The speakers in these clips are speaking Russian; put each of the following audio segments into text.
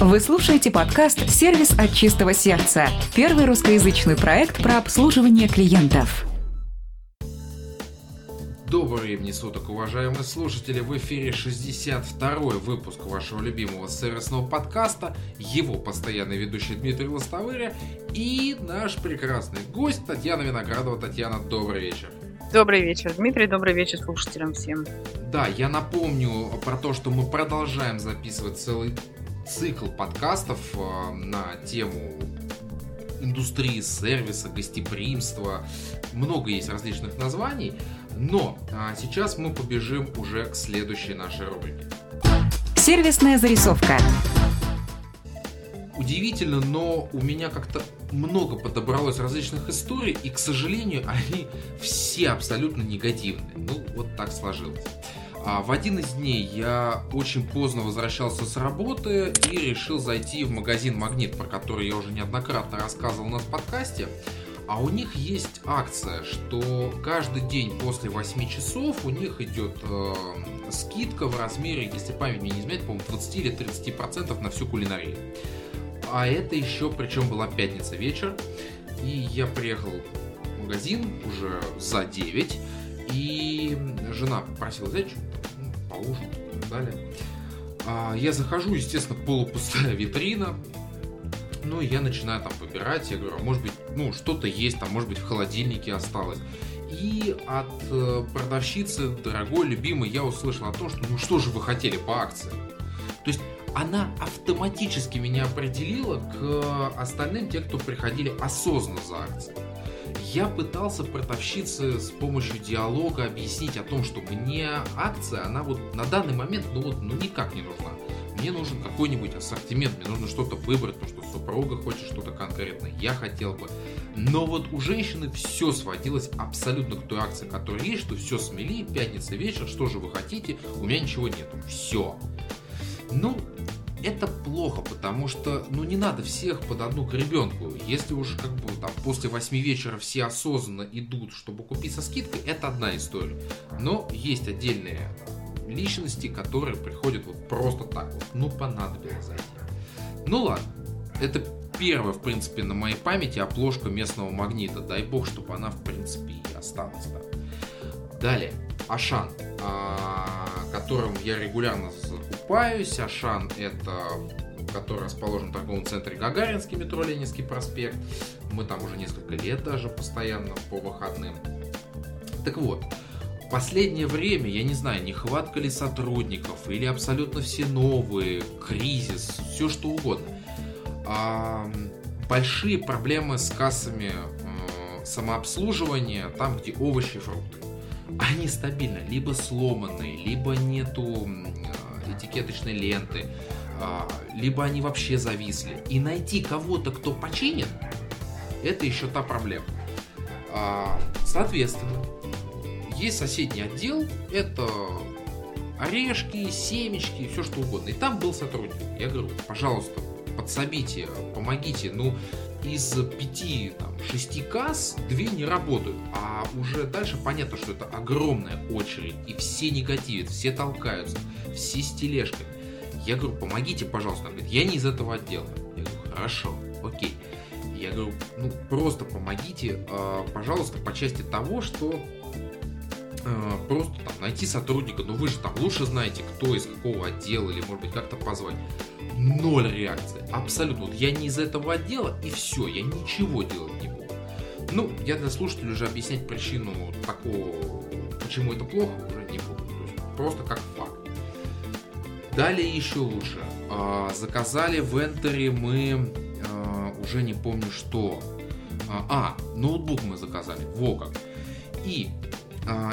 Вы слушаете подкаст «Сервис от чистого сердца» – первый русскоязычный проект про обслуживание клиентов. Доброго времени суток, уважаемые слушатели! В эфире 62-й выпуск вашего любимого сервисного подкаста, его постоянный ведущий Дмитрий Лостовыря и наш прекрасный гость Татьяна Виноградова. Татьяна, добрый вечер! Добрый вечер, Дмитрий, добрый вечер слушателям всем. Да, я напомню про то, что мы продолжаем записывать целый цикл подкастов э, на тему индустрии сервиса, гостеприимства. Много есть различных названий. Но а, сейчас мы побежим уже к следующей нашей рубрике. Сервисная зарисовка. Удивительно, но у меня как-то много подобралось различных историй, и, к сожалению, они все абсолютно негативные. Ну, вот так сложилось. А в один из дней я очень поздно возвращался с работы и решил зайти в магазин Магнит, про который я уже неоднократно рассказывал на подкасте. А у них есть акция, что каждый день после 8 часов у них идет э, скидка в размере, если память мне не изменяет, по-моему, 20 или 30% процентов на всю кулинарию. А это еще, причем была пятница вечер, и я приехал в магазин уже за 9, и жена попросила взять поужинать и так далее. А я захожу, естественно, полупустая витрина, ну, я начинаю там выбирать, я говорю, а может быть, ну, что-то есть, там, может быть, в холодильнике осталось. И от э, продавщицы, дорогой, любимой, я услышал о том, что ну что же вы хотели по акции. То есть она автоматически меня определила к остальным, те, кто приходили осознанно за акцией. Я пытался продавщице с помощью диалога объяснить о том, что мне акция, она вот на данный момент, ну вот, ну никак не нужна. Мне нужен какой-нибудь ассортимент, мне нужно что-то выбрать, потому что супруга хочет что-то конкретное, я хотел бы. Но вот у женщины все сводилось абсолютно к той акции, которая есть, что все смели, пятница вечер, что же вы хотите, у меня ничего нету, все. Ну, это плохо, потому что, ну, не надо всех под одну гребенку. Если уж как бы там после 8 вечера все осознанно идут, чтобы купить со скидкой, это одна история. Но есть отдельные личности, которые приходят вот просто так вот, ну понадобилось зайти. Ну ладно, это первая, в принципе, на моей памяти обложка местного магнита. Дай бог, чтобы она, в принципе, и осталась там. Далее, Ашан, а, которым я регулярно закупаюсь. Ашан это который расположен в торговом центре Гагаринский метро Ленинский проспект. Мы там уже несколько лет даже постоянно по выходным. Так вот, последнее время, я не знаю, нехватка ли сотрудников, или абсолютно все новые, кризис, все что угодно. А, большие проблемы с кассами э, самообслуживания, там, где овощи и фрукты. Они стабильно, либо сломанные, либо нету этикеточной ленты, э, либо они вообще зависли. И найти кого-то, кто починит, это еще та проблема. А, соответственно, есть соседний отдел, это орешки, семечки, все что угодно. И там был сотрудник. Я говорю, пожалуйста, подсобите, помогите. Ну, из пяти, там, шести касс две не работают. А уже дальше понятно, что это огромная очередь. И все негативят, все толкаются, все с тележками. Я говорю, помогите, пожалуйста. Он говорит, я не из этого отдела. Я говорю, хорошо, окей. Я говорю, ну просто помогите, а, пожалуйста, по части того, что Э, просто там найти сотрудника, ну вы же там лучше знаете, кто из какого отдела, или может быть как-то позвать. Ноль реакции, абсолютно. Вот я не из этого отдела, и все, я ничего делать не буду. Ну, я для слушателей уже объяснять причину такого, почему это плохо, уже не буду. То есть просто как факт. Далее еще лучше. А, заказали в Энтере мы а, уже не помню что. А, а, ноутбук мы заказали. Во как. И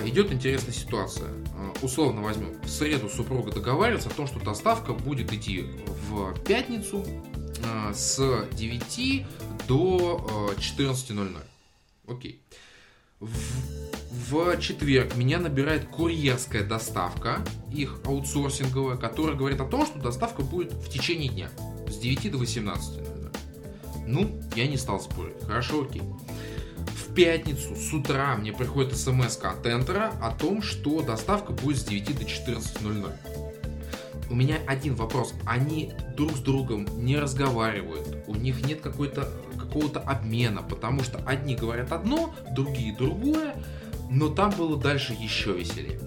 идет интересная ситуация. А, условно возьмем, в среду супруга договаривается о том, что доставка будет идти в пятницу а, с 9 до 14.00. Окей. В, в четверг меня набирает курьерская доставка, их аутсорсинговая, которая говорит о том, что доставка будет в течение дня с 9 до 18.00. Ну, я не стал спорить. Хорошо, окей пятницу с утра мне приходит смс от Энтера о том, что доставка будет с 9 до 14.00. у меня один вопрос. Они друг с другом не разговаривают, у них нет какой-то какого-то обмена, потому что одни говорят одно, другие другое, но там было дальше еще веселее.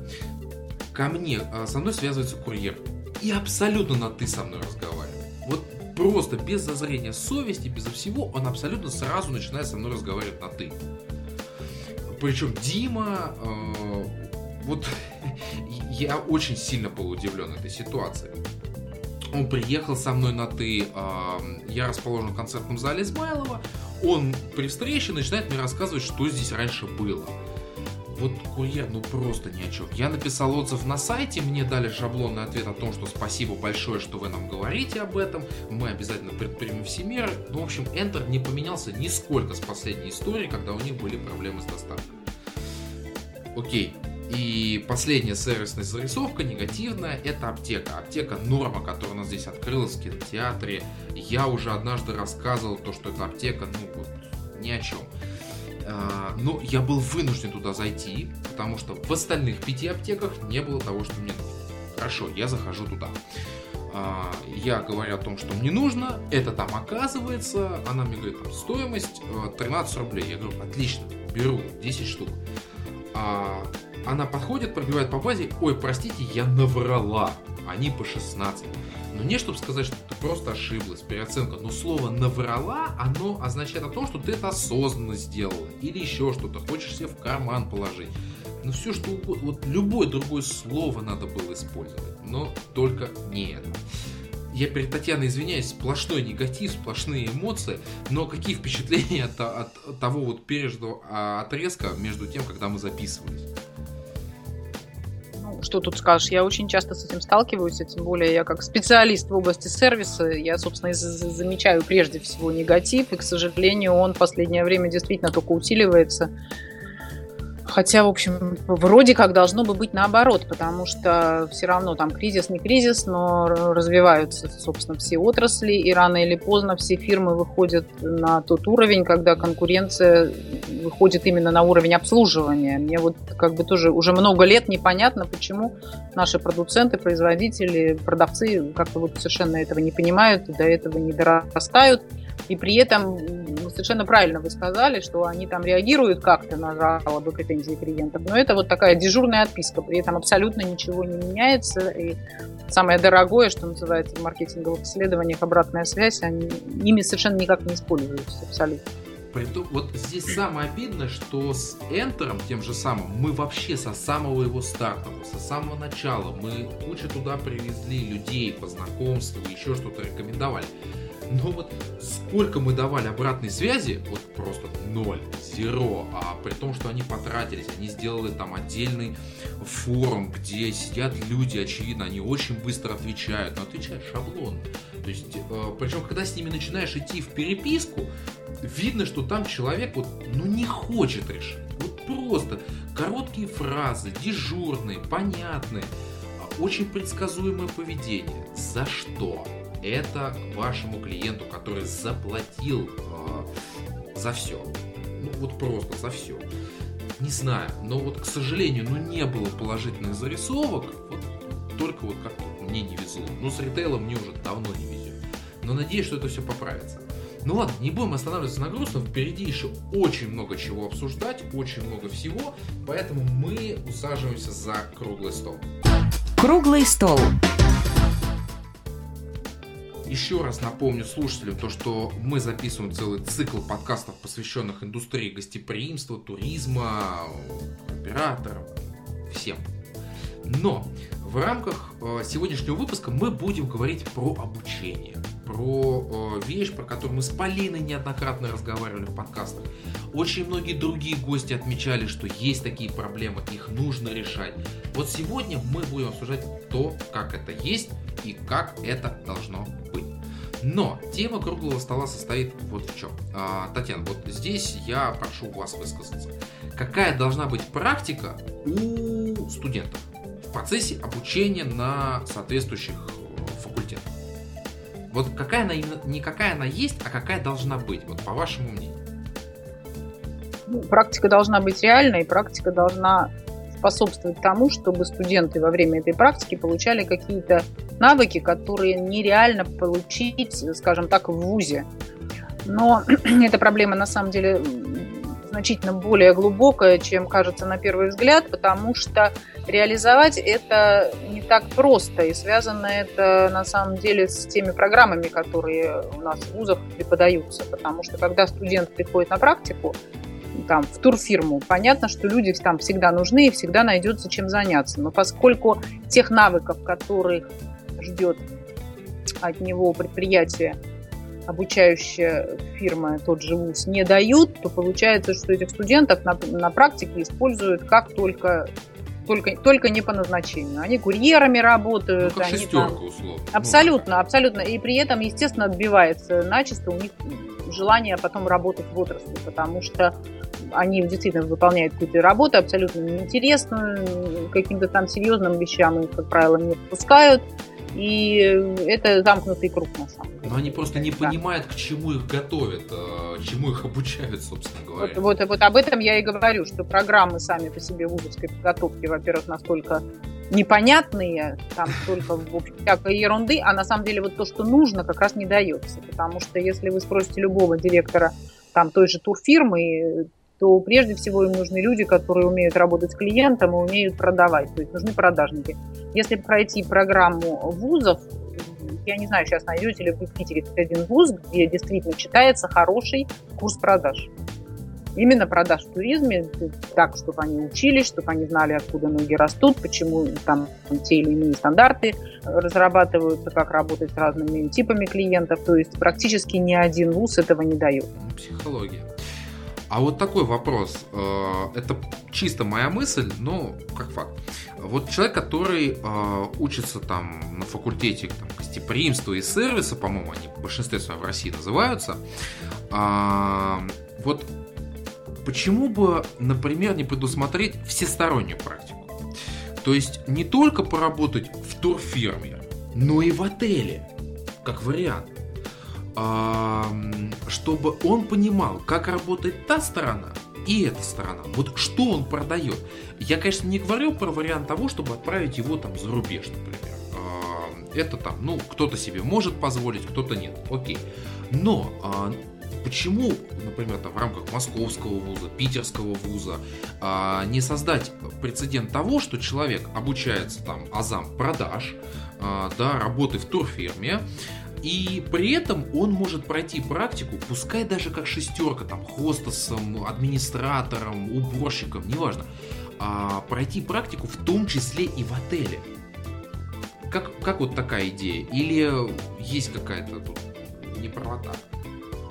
Ко мне, а, со мной связывается курьер и абсолютно на «ты» со мной разговаривает. Вот просто без зазрения совести, безо всего, он абсолютно сразу начинает со мной разговаривать на «ты». Причем Дима, э, вот я очень сильно был удивлен этой ситуацией. Он приехал со мной на «ты», э, я расположен в концертном зале Измайлова, он при встрече начинает мне рассказывать, что здесь раньше было вот курьер, ну просто ни о чем. Я написал отзыв на сайте, мне дали шаблонный ответ о том, что спасибо большое, что вы нам говорите об этом, мы обязательно предпримем все меры. Ну, в общем, Enter не поменялся нисколько с последней истории, когда у них были проблемы с доставкой. Окей. И последняя сервисная зарисовка, негативная, это аптека. Аптека Норма, которая у нас здесь открылась в кинотеатре. Я уже однажды рассказывал то, что эта аптека, ну вот, ни о чем. А, но я был вынужден туда зайти, потому что в остальных пяти аптеках не было того, что мне нужно. Хорошо, я захожу туда. А, я говорю о том, что мне нужно, это там оказывается, она мне говорит, там, стоимость 13 э, рублей. Я говорю, отлично, беру 10 штук. А, она подходит, пробивает по базе, ой, простите, я наврала, они по 16. Но не чтобы сказать, что ты просто ошиблась, переоценка, но слово «наврала», оно означает о том, что ты это осознанно сделала. Или еще что-то, хочешь себе в карман положить. Ну все что угодно, вот любое другое слово надо было использовать, но только не это. Я перед Татьяной извиняюсь, сплошной негатив, сплошные эмоции, но какие впечатления от, от того вот пережитого а, отрезка между тем, когда мы записывались? Что тут скажешь? Я очень часто с этим сталкиваюсь, а тем более я как специалист в области сервиса, я, собственно, замечаю прежде всего негатив, и, к сожалению, он в последнее время действительно только усиливается. Хотя, в общем, вроде как должно бы быть наоборот, потому что все равно там кризис не кризис, но развиваются, собственно, все отрасли, и рано или поздно все фирмы выходят на тот уровень, когда конкуренция выходит именно на уровень обслуживания. Мне вот как бы тоже уже много лет непонятно, почему наши продуценты, производители, продавцы как-то вот совершенно этого не понимают, до этого не дорастают. И при этом совершенно правильно вы сказали, что они там реагируют как-то на жалобы, претензии клиентов. Но это вот такая дежурная отписка. При этом абсолютно ничего не меняется. И самое дорогое, что называется в маркетинговых исследованиях, обратная связь, они, ими совершенно никак не используются абсолютно. Вот здесь самое обидное, что с Enter, тем же самым, мы вообще со самого его старта, со самого начала, мы кучу туда привезли людей по знакомству, еще что-то рекомендовали. Но вот сколько мы давали обратной связи, вот просто ноль, зеро, а при том, что они потратились, они сделали там отдельный форум, где сидят люди, очевидно, они очень быстро отвечают, но отвечают шаблон. То есть, э, причем, когда с ними начинаешь идти в переписку, видно, что там человек вот, ну, не хочет решить. Вот просто короткие фразы, дежурные, понятные, а очень предсказуемое поведение. За что? Это вашему клиенту, который заплатил э, за все. Ну вот просто за все. Не знаю, но вот, к сожалению, ну не было положительных зарисовок, вот только вот как мне не везло. Ну с ритейлом мне уже давно не везет. Но надеюсь, что это все поправится. Ну ладно, не будем останавливаться на грустном, впереди еще очень много чего обсуждать, очень много всего, поэтому мы усаживаемся за круглый стол. Круглый стол. Еще раз напомню слушателям то, что мы записываем целый цикл подкастов, посвященных индустрии гостеприимства, туризма, операторам, всем. Но в рамках э, сегодняшнего выпуска мы будем говорить про обучение, про э, вещь, про которую мы с Полиной неоднократно разговаривали в подкастах. Очень многие другие гости отмечали, что есть такие проблемы, их нужно решать. Вот сегодня мы будем обсуждать то, как это есть и как это должно быть. Но тема круглого стола состоит вот в чем. А, Татьяна, вот здесь я прошу вас высказаться. Какая должна быть практика у студентов в процессе обучения на соответствующих э, факультетах? Вот какая она не какая она есть, а какая должна быть, вот по вашему мнению? Ну, практика должна быть реальной, практика должна способствовать тому, чтобы студенты во время этой практики получали какие-то навыки, которые нереально получить, скажем так, в ВУЗе. Но эта проблема на самом деле значительно более глубокая, чем кажется на первый взгляд, потому что реализовать это не так просто, и связано это на самом деле с теми программами, которые у нас в вузах преподаются, потому что когда студент приходит на практику, там, в турфирму, понятно, что люди там всегда нужны и всегда найдется чем заняться. Но поскольку тех навыков, которых ждет от него предприятие, обучающая фирма, тот же ВУЗ, не дают, то получается, что этих студентов на, на практике используют как только только, только не по назначению. Они курьерами работают. Ну, как они шестерка, там... условно. Абсолютно, ну, абсолютно. И при этом, естественно, отбивается начисто у них желание потом работать в отрасли, потому что они действительно выполняют какую-то работу абсолютно неинтересную, каким-то там серьезным вещам их, как правило, не отпускают. И это замкнутый круг, на самом деле. Но они просто не понимают, к чему их готовят, а, чему их обучают, собственно говоря. Вот, вот, вот об этом я и говорю, что программы сами по себе вузовской подготовки, во-первых, настолько непонятные, там столько, в общем, всякой ерунды, а на самом деле вот то, что нужно, как раз не дается. Потому что если вы спросите любого директора там той же турфирмы, то прежде всего им нужны люди, которые умеют работать с клиентом и умеют продавать, то есть нужны продажники. Если пройти программу вузов, я не знаю, сейчас найдете ли вы в Питере один вуз, где действительно читается хороший курс продаж. Именно продаж в туризме, так, чтобы они учились, чтобы они знали, откуда ноги растут, почему там те или иные стандарты разрабатываются, как работать с разными типами клиентов. То есть практически ни один вуз этого не дает. Психология. А вот такой вопрос. Э, это чисто моя мысль, но как факт. Вот человек, который э, учится там на факультете там, гостеприимства и сервиса, по-моему, они в большинстве своем в России называются, э, вот почему бы, например, не предусмотреть всестороннюю практику? То есть не только поработать в турфирме, но и в отеле, как вариант чтобы он понимал, как работает та сторона и эта сторона. Вот что он продает. Я, конечно, не говорю про вариант того, чтобы отправить его там за рубеж, например. Это там, ну, кто-то себе может позволить, кто-то нет. Окей. Но а, почему, например, там, в рамках московского вуза, питерского вуза а, не создать прецедент того, что человек обучается там азам продаж, а, да, работы в турфирме, и при этом он может пройти практику, пускай даже как шестерка, там, хостесом, администратором, уборщиком, неважно, а пройти практику в том числе и в отеле. Как, как вот такая идея? Или есть какая-то тут неправота?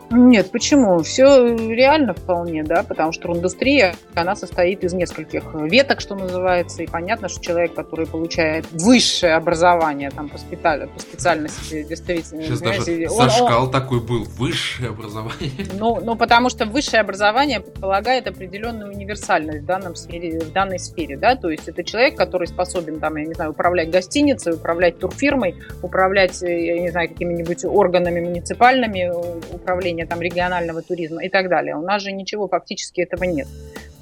Нет, почему? Все реально вполне, да, потому что индустрия, она состоит из нескольких веток, что называется, и понятно, что человек, который получает высшее образование там по, специаль... по специальности, действительно... Сейчас даже он, зашкал он... такой был, высшее образование. Ну, ну, потому что высшее образование предполагает определенную универсальность в, данном сфере, в данной сфере, да, то есть это человек, который способен, там, я не знаю, управлять гостиницей, управлять турфирмой, управлять, я не знаю, какими-нибудь органами муниципальными, управления управления там, регионального туризма и так далее. У нас же ничего фактически этого нет.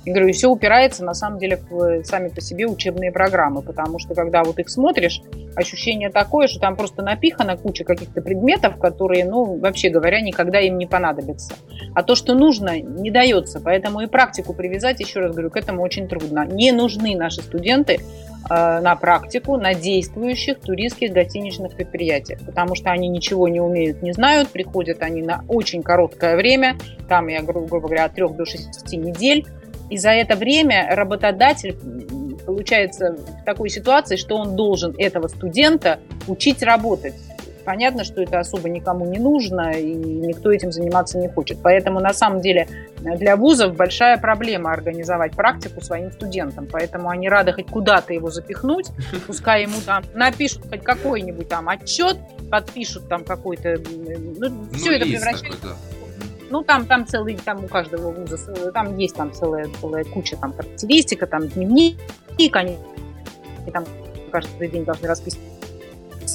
Говорю, и все упирается на самом деле в сами по себе учебные программы, потому что когда вот их смотришь, ощущение такое, что там просто напихана куча каких-то предметов, которые, ну, вообще говоря, никогда им не понадобятся. А то, что нужно, не дается, поэтому и практику привязать, еще раз говорю, к этому очень трудно. Не нужны наши студенты Э, на практику на действующих туристских гостиничных предприятиях, потому что они ничего не умеют, не знают, приходят они на очень короткое время, там, я грубо говоря, от 3 до 6 недель, и за это время работодатель получается в такой ситуации, что он должен этого студента учить работать понятно, что это особо никому не нужно, и никто этим заниматься не хочет. Поэтому, на самом деле, для вузов большая проблема организовать практику своим студентам. Поэтому они рады хоть куда-то его запихнуть, пускай ему там напишут хоть какой-нибудь там отчет, подпишут там какой-то... Ну, ну все это превращается... Такой, да. Ну, там, там целый, там у каждого вуза, там есть там целая, целая куча там характеристика, там дневник, они там каждый день должны расписывать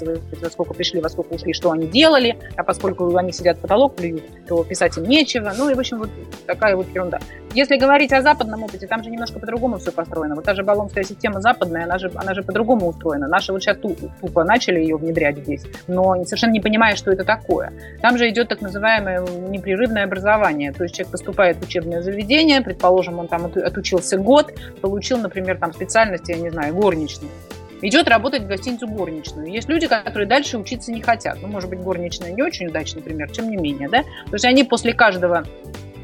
во сколько пришли, во сколько ушли, что они делали, а поскольку они сидят в потолок плюют, то писать им нечего. Ну и, в общем, вот такая вот ерунда. Если говорить о западном опыте, там же немножко по-другому все построено. Вот та же баллонская система западная, она же, она же по-другому устроена. Наши вот сейчас тупо начали ее внедрять здесь, но совершенно не понимая, что это такое. Там же идет так называемое непрерывное образование. То есть человек поступает в учебное заведение, предположим, он там отучился год, получил, например, там специальность, я не знаю, горничный идет работать в гостиницу горничную. Есть люди, которые дальше учиться не хотят. Ну, может быть, горничная не очень удачный пример, тем не менее, да? То есть они после каждого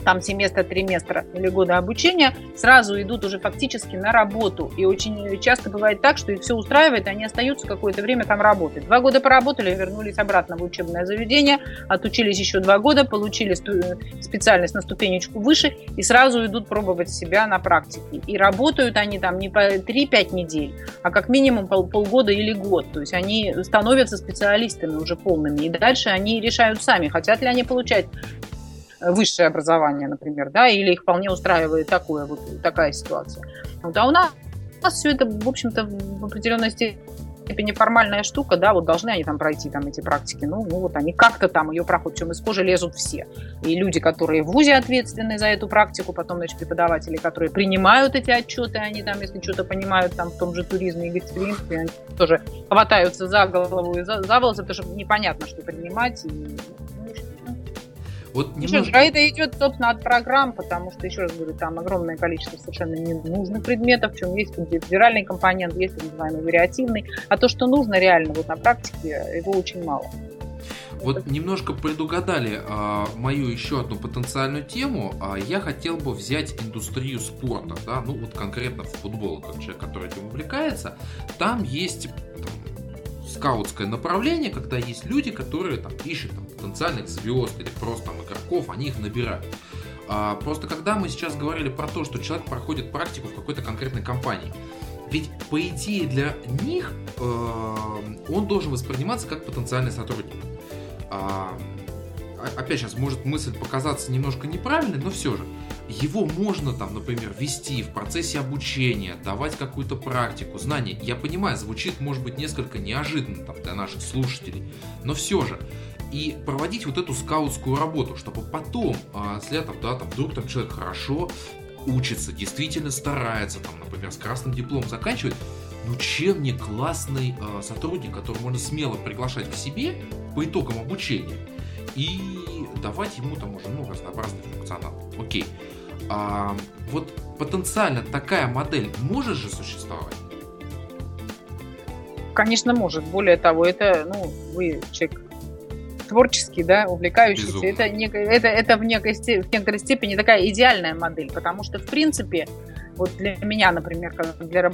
там семестра, триместра или года обучения, сразу идут уже фактически на работу. И очень часто бывает так, что их все устраивает, и они остаются какое-то время там работать. Два года поработали, вернулись обратно в учебное заведение, отучились еще два года, получили специальность на ступенечку выше и сразу идут пробовать себя на практике. И работают они там не по 3-5 недель, а как минимум пол, полгода или год. То есть они становятся специалистами уже полными. И дальше они решают сами, хотят ли они получать высшее образование, например, да, или их вполне устраивает такое, вот такая ситуация. Вот, а у нас, у нас все это, в общем-то, в определенной степени формальная штука, да, вот должны они там пройти там эти практики, ну, ну вот они как-то там ее проходят, чем из кожи лезут все. И люди, которые в ВУЗе ответственны за эту практику, потом, значит, преподаватели, которые принимают эти отчеты, они там, если что-то понимают там в том же туризме и гостеприимстве, они тоже хватаются за голову и за, за волосы, потому что непонятно, что принимать, и вот немножко... Еще, это идет, собственно, от программ, потому что, еще раз говорю, там огромное количество совершенно ненужных предметов, в чем есть федеральный компонент, есть так называемый вариативный, а то, что нужно реально вот на практике, его очень мало. Вот немножко предугадали а, мою еще одну потенциальную тему. А, я хотел бы взять индустрию спорта, да, ну вот конкретно в футбол, как человек, который этим увлекается. Там есть там, скаутское направление, когда есть люди, которые там ищут там, потенциальных звезд или просто там, игроков, они их набирают. А, просто когда мы сейчас говорили про то, что человек проходит практику в какой-то конкретной компании, ведь по идее для них э, он должен восприниматься как потенциальный сотрудник. А, опять сейчас может мысль показаться немножко неправильной, но все же. Его можно там, например, вести в процессе обучения, давать какую-то практику, знания. Я понимаю, звучит может быть несколько неожиданно там, для наших слушателей, но все же. И проводить вот эту скаутскую работу, чтобы потом, а, с летом, да, там вдруг там человек хорошо учится, действительно старается, там, например, с красным дипломом заканчивает, ну чем не классный э, сотрудник, который можно смело приглашать к себе по итогам обучения и давать ему там уже ну, разнообразный функционал. Окей. А, вот потенциально такая модель может же существовать? Конечно, может. Более того, это, ну, вы человек творческий, да, увлекающийся, это, не, это, это в, некой, в некоторой степени такая идеальная модель, потому что, в принципе, вот для меня, например, как для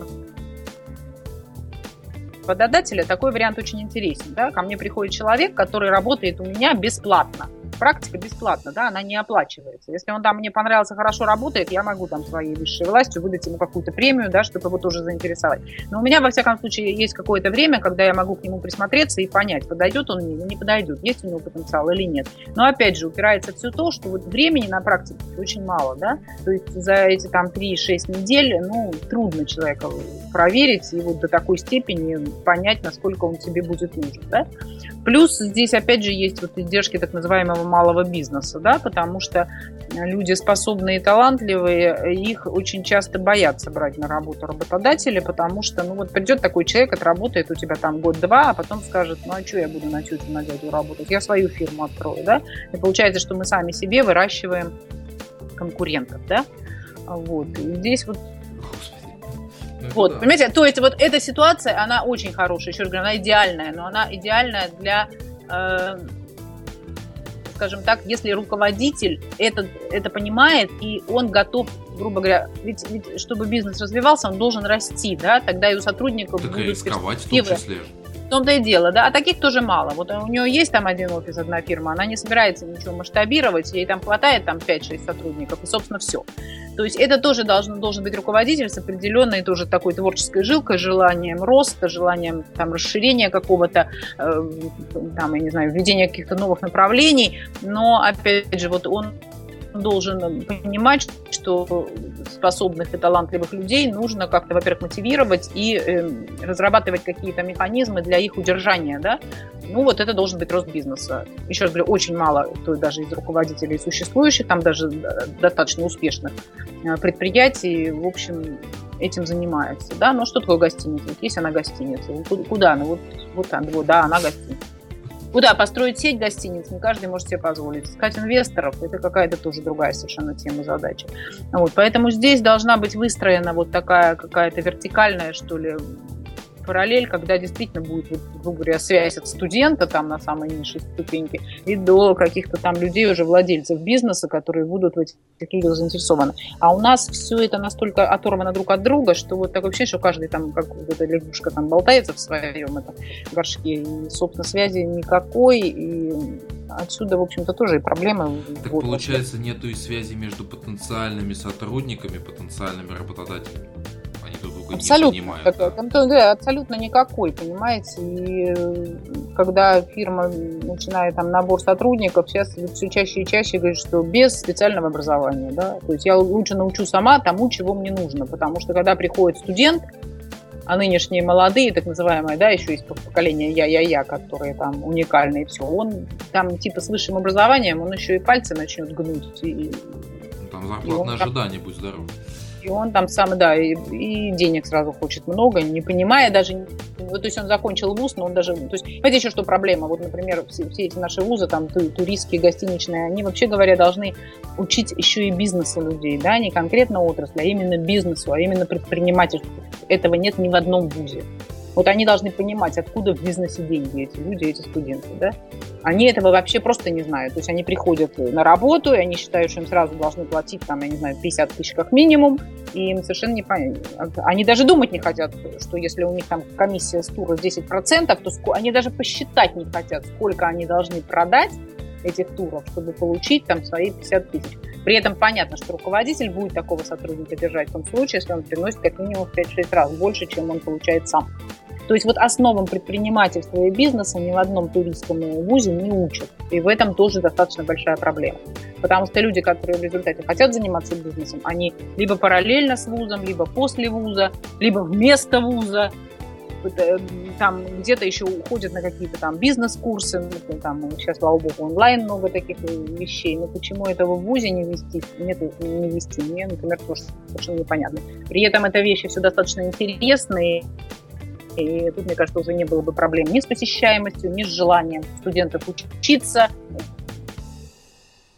работодателя, такой вариант очень интересен. Да? Ко мне приходит человек, который работает у меня бесплатно практика бесплатна, да, она не оплачивается. Если он там мне понравился, хорошо работает, я могу там своей высшей властью выдать ему какую-то премию, да, чтобы его тоже заинтересовать. Но у меня, во всяком случае, есть какое-то время, когда я могу к нему присмотреться и понять, подойдет он мне или не подойдет, есть у него потенциал или нет. Но, опять же, упирается все то, что вот времени на практике очень мало, да, то есть за эти там 3-6 недель, ну, трудно человека проверить и вот до такой степени понять, насколько он тебе будет нужен, да. Плюс здесь, опять же, есть вот издержки так называемого малого бизнеса, да, потому что люди способные и талантливые, их очень часто боятся брать на работу работодатели, потому что, ну вот придет такой человек, отработает у тебя там год-два, а потом скажет, ну а что я буду на тетю, на дядю работать, я свою фирму открою, да, и получается, что мы сами себе выращиваем конкурентов, да, вот, и здесь вот ну, вот, да. понимаете, то есть вот эта ситуация, она очень хорошая, еще раз говорю, она идеальная, но она идеальная для э, скажем так, если руководитель это, это понимает, и он готов, грубо говоря, ведь, ведь чтобы бизнес развивался, он должен расти, да, тогда и у сотрудников так будут и рисковать в том числе том-то и дело, да. А таких тоже мало. Вот у нее есть там один офис, одна фирма, она не собирается ничего масштабировать, ей там хватает там 5-6 сотрудников, и, собственно, все. То есть это тоже должен, должен быть руководитель с определенной тоже такой творческой жилкой, желанием роста, желанием там расширения какого-то, э, там, я не знаю, введения каких-то новых направлений, но, опять же, вот он должен понимать, что способных и талантливых людей нужно как-то, во-первых, мотивировать и э, разрабатывать какие-то механизмы для их удержания, да. Ну, вот это должен быть рост бизнеса. Еще раз говорю, очень мало, то даже из руководителей существующих, там даже э, достаточно успешных э, предприятий, в общем, этим занимается, да. Но что такое гостиница? Вот есть она гостиница. Куда она? Вот, вот вот, да, она гостиница. Куда построить сеть гостиниц, не каждый может себе позволить. Искать инвесторов – это какая-то тоже другая совершенно тема задачи. Вот, поэтому здесь должна быть выстроена вот такая какая-то вертикальная, что ли, параллель, когда действительно будет, грубо говоря, связь от студента там на самой низшей ступеньке и до каких-то там людей, уже владельцев бизнеса, которые будут в этих людях заинтересованы. А у нас все это настолько оторвано друг от друга, что вот такое ощущение, что каждый там, как вот эта лягушка там болтается в своем этом горшке, и, собственно, связи никакой, и отсюда, в общем-то, тоже и проблемы. Так вот, получается, нету и связи между потенциальными сотрудниками, потенциальными работодателями друга абсолютно, не понимают. Да? Да, абсолютно никакой, понимаете. И э, когда фирма начинает там набор сотрудников, сейчас все чаще и чаще говорит, что без специального образования. Да? То есть я лучше научу сама тому, чего мне нужно. Потому что когда приходит студент, а нынешние молодые, так называемые, да, еще есть поколение я-я-я, которые там уникальные, все, он там типа с высшим образованием, он еще и пальцы начнет гнуть. И, ну, там зарплатное ожидание, там... будь здоров и он там сам, да, и, и денег сразу хочет много, не понимая даже, вот, то есть он закончил вуз, но он даже, то есть, понимаете, еще что проблема, вот, например, все, все эти наши вузы, там, туристские, гостиничные, они, вообще говоря, должны учить еще и бизнесу людей, да, не конкретно отрасли, а именно бизнесу, а именно предпринимательству. Этого нет ни в одном вузе. Вот они должны понимать, откуда в бизнесе деньги эти люди, эти студенты, да? Они этого вообще просто не знают. То есть они приходят на работу, и они считают, что им сразу должны платить, там, я не знаю, 50 тысяч как минимум, и им совершенно не понятно. Они даже думать не хотят, что если у них там комиссия с тура 10%, то они даже посчитать не хотят, сколько они должны продать этих туров, чтобы получить там свои 50 тысяч. При этом понятно, что руководитель будет такого сотрудника держать в том случае, если он приносит как минимум в 5-6 раз больше, чем он получает сам. То есть вот основам предпринимательства и бизнеса ни в одном туристском вузе не учат. И в этом тоже достаточно большая проблема. Потому что люди, которые в результате хотят заниматься бизнесом, они либо параллельно с вузом, либо после вуза, либо вместо вуза, э, там где-то еще уходят на какие-то там бизнес-курсы, ну, там сейчас, слава богу, онлайн много таких вещей, но почему этого в ВУЗе не вести, нет, не вести, мне, например, тоже совершенно непонятно. При этом это вещи все достаточно интересные, и тут, мне кажется, уже не было бы проблем ни с посещаемостью, ни с желанием студентов учиться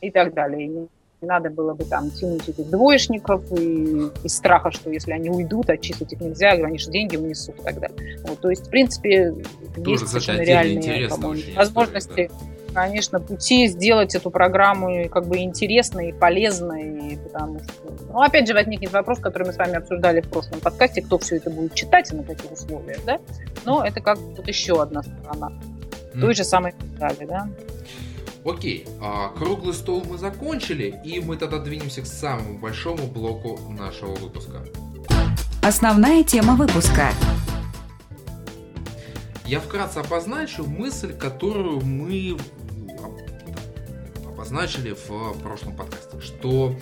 и так далее. Не надо было бы там тянуть этих двоечников и из страха, что если они уйдут, отчислить их нельзя, они же деньги унесут и так далее. Вот, то есть, в принципе, Тоже, есть совершенно реальные возможности. История, да конечно, пути сделать эту программу как бы интересной и полезной, потому что, ну, опять же, возникнет вопрос, который мы с вами обсуждали в прошлом подкасте, кто все это будет читать и на каких условиях, да? Но это как вот еще одна сторона mm. той же самой медали, да? Окей, а, круглый стол мы закончили, и мы тогда двинемся к самому большому блоку нашего выпуска. Основная тема выпуска. Я вкратце обозначу мысль, которую мы обозначили в прошлом подкасте, что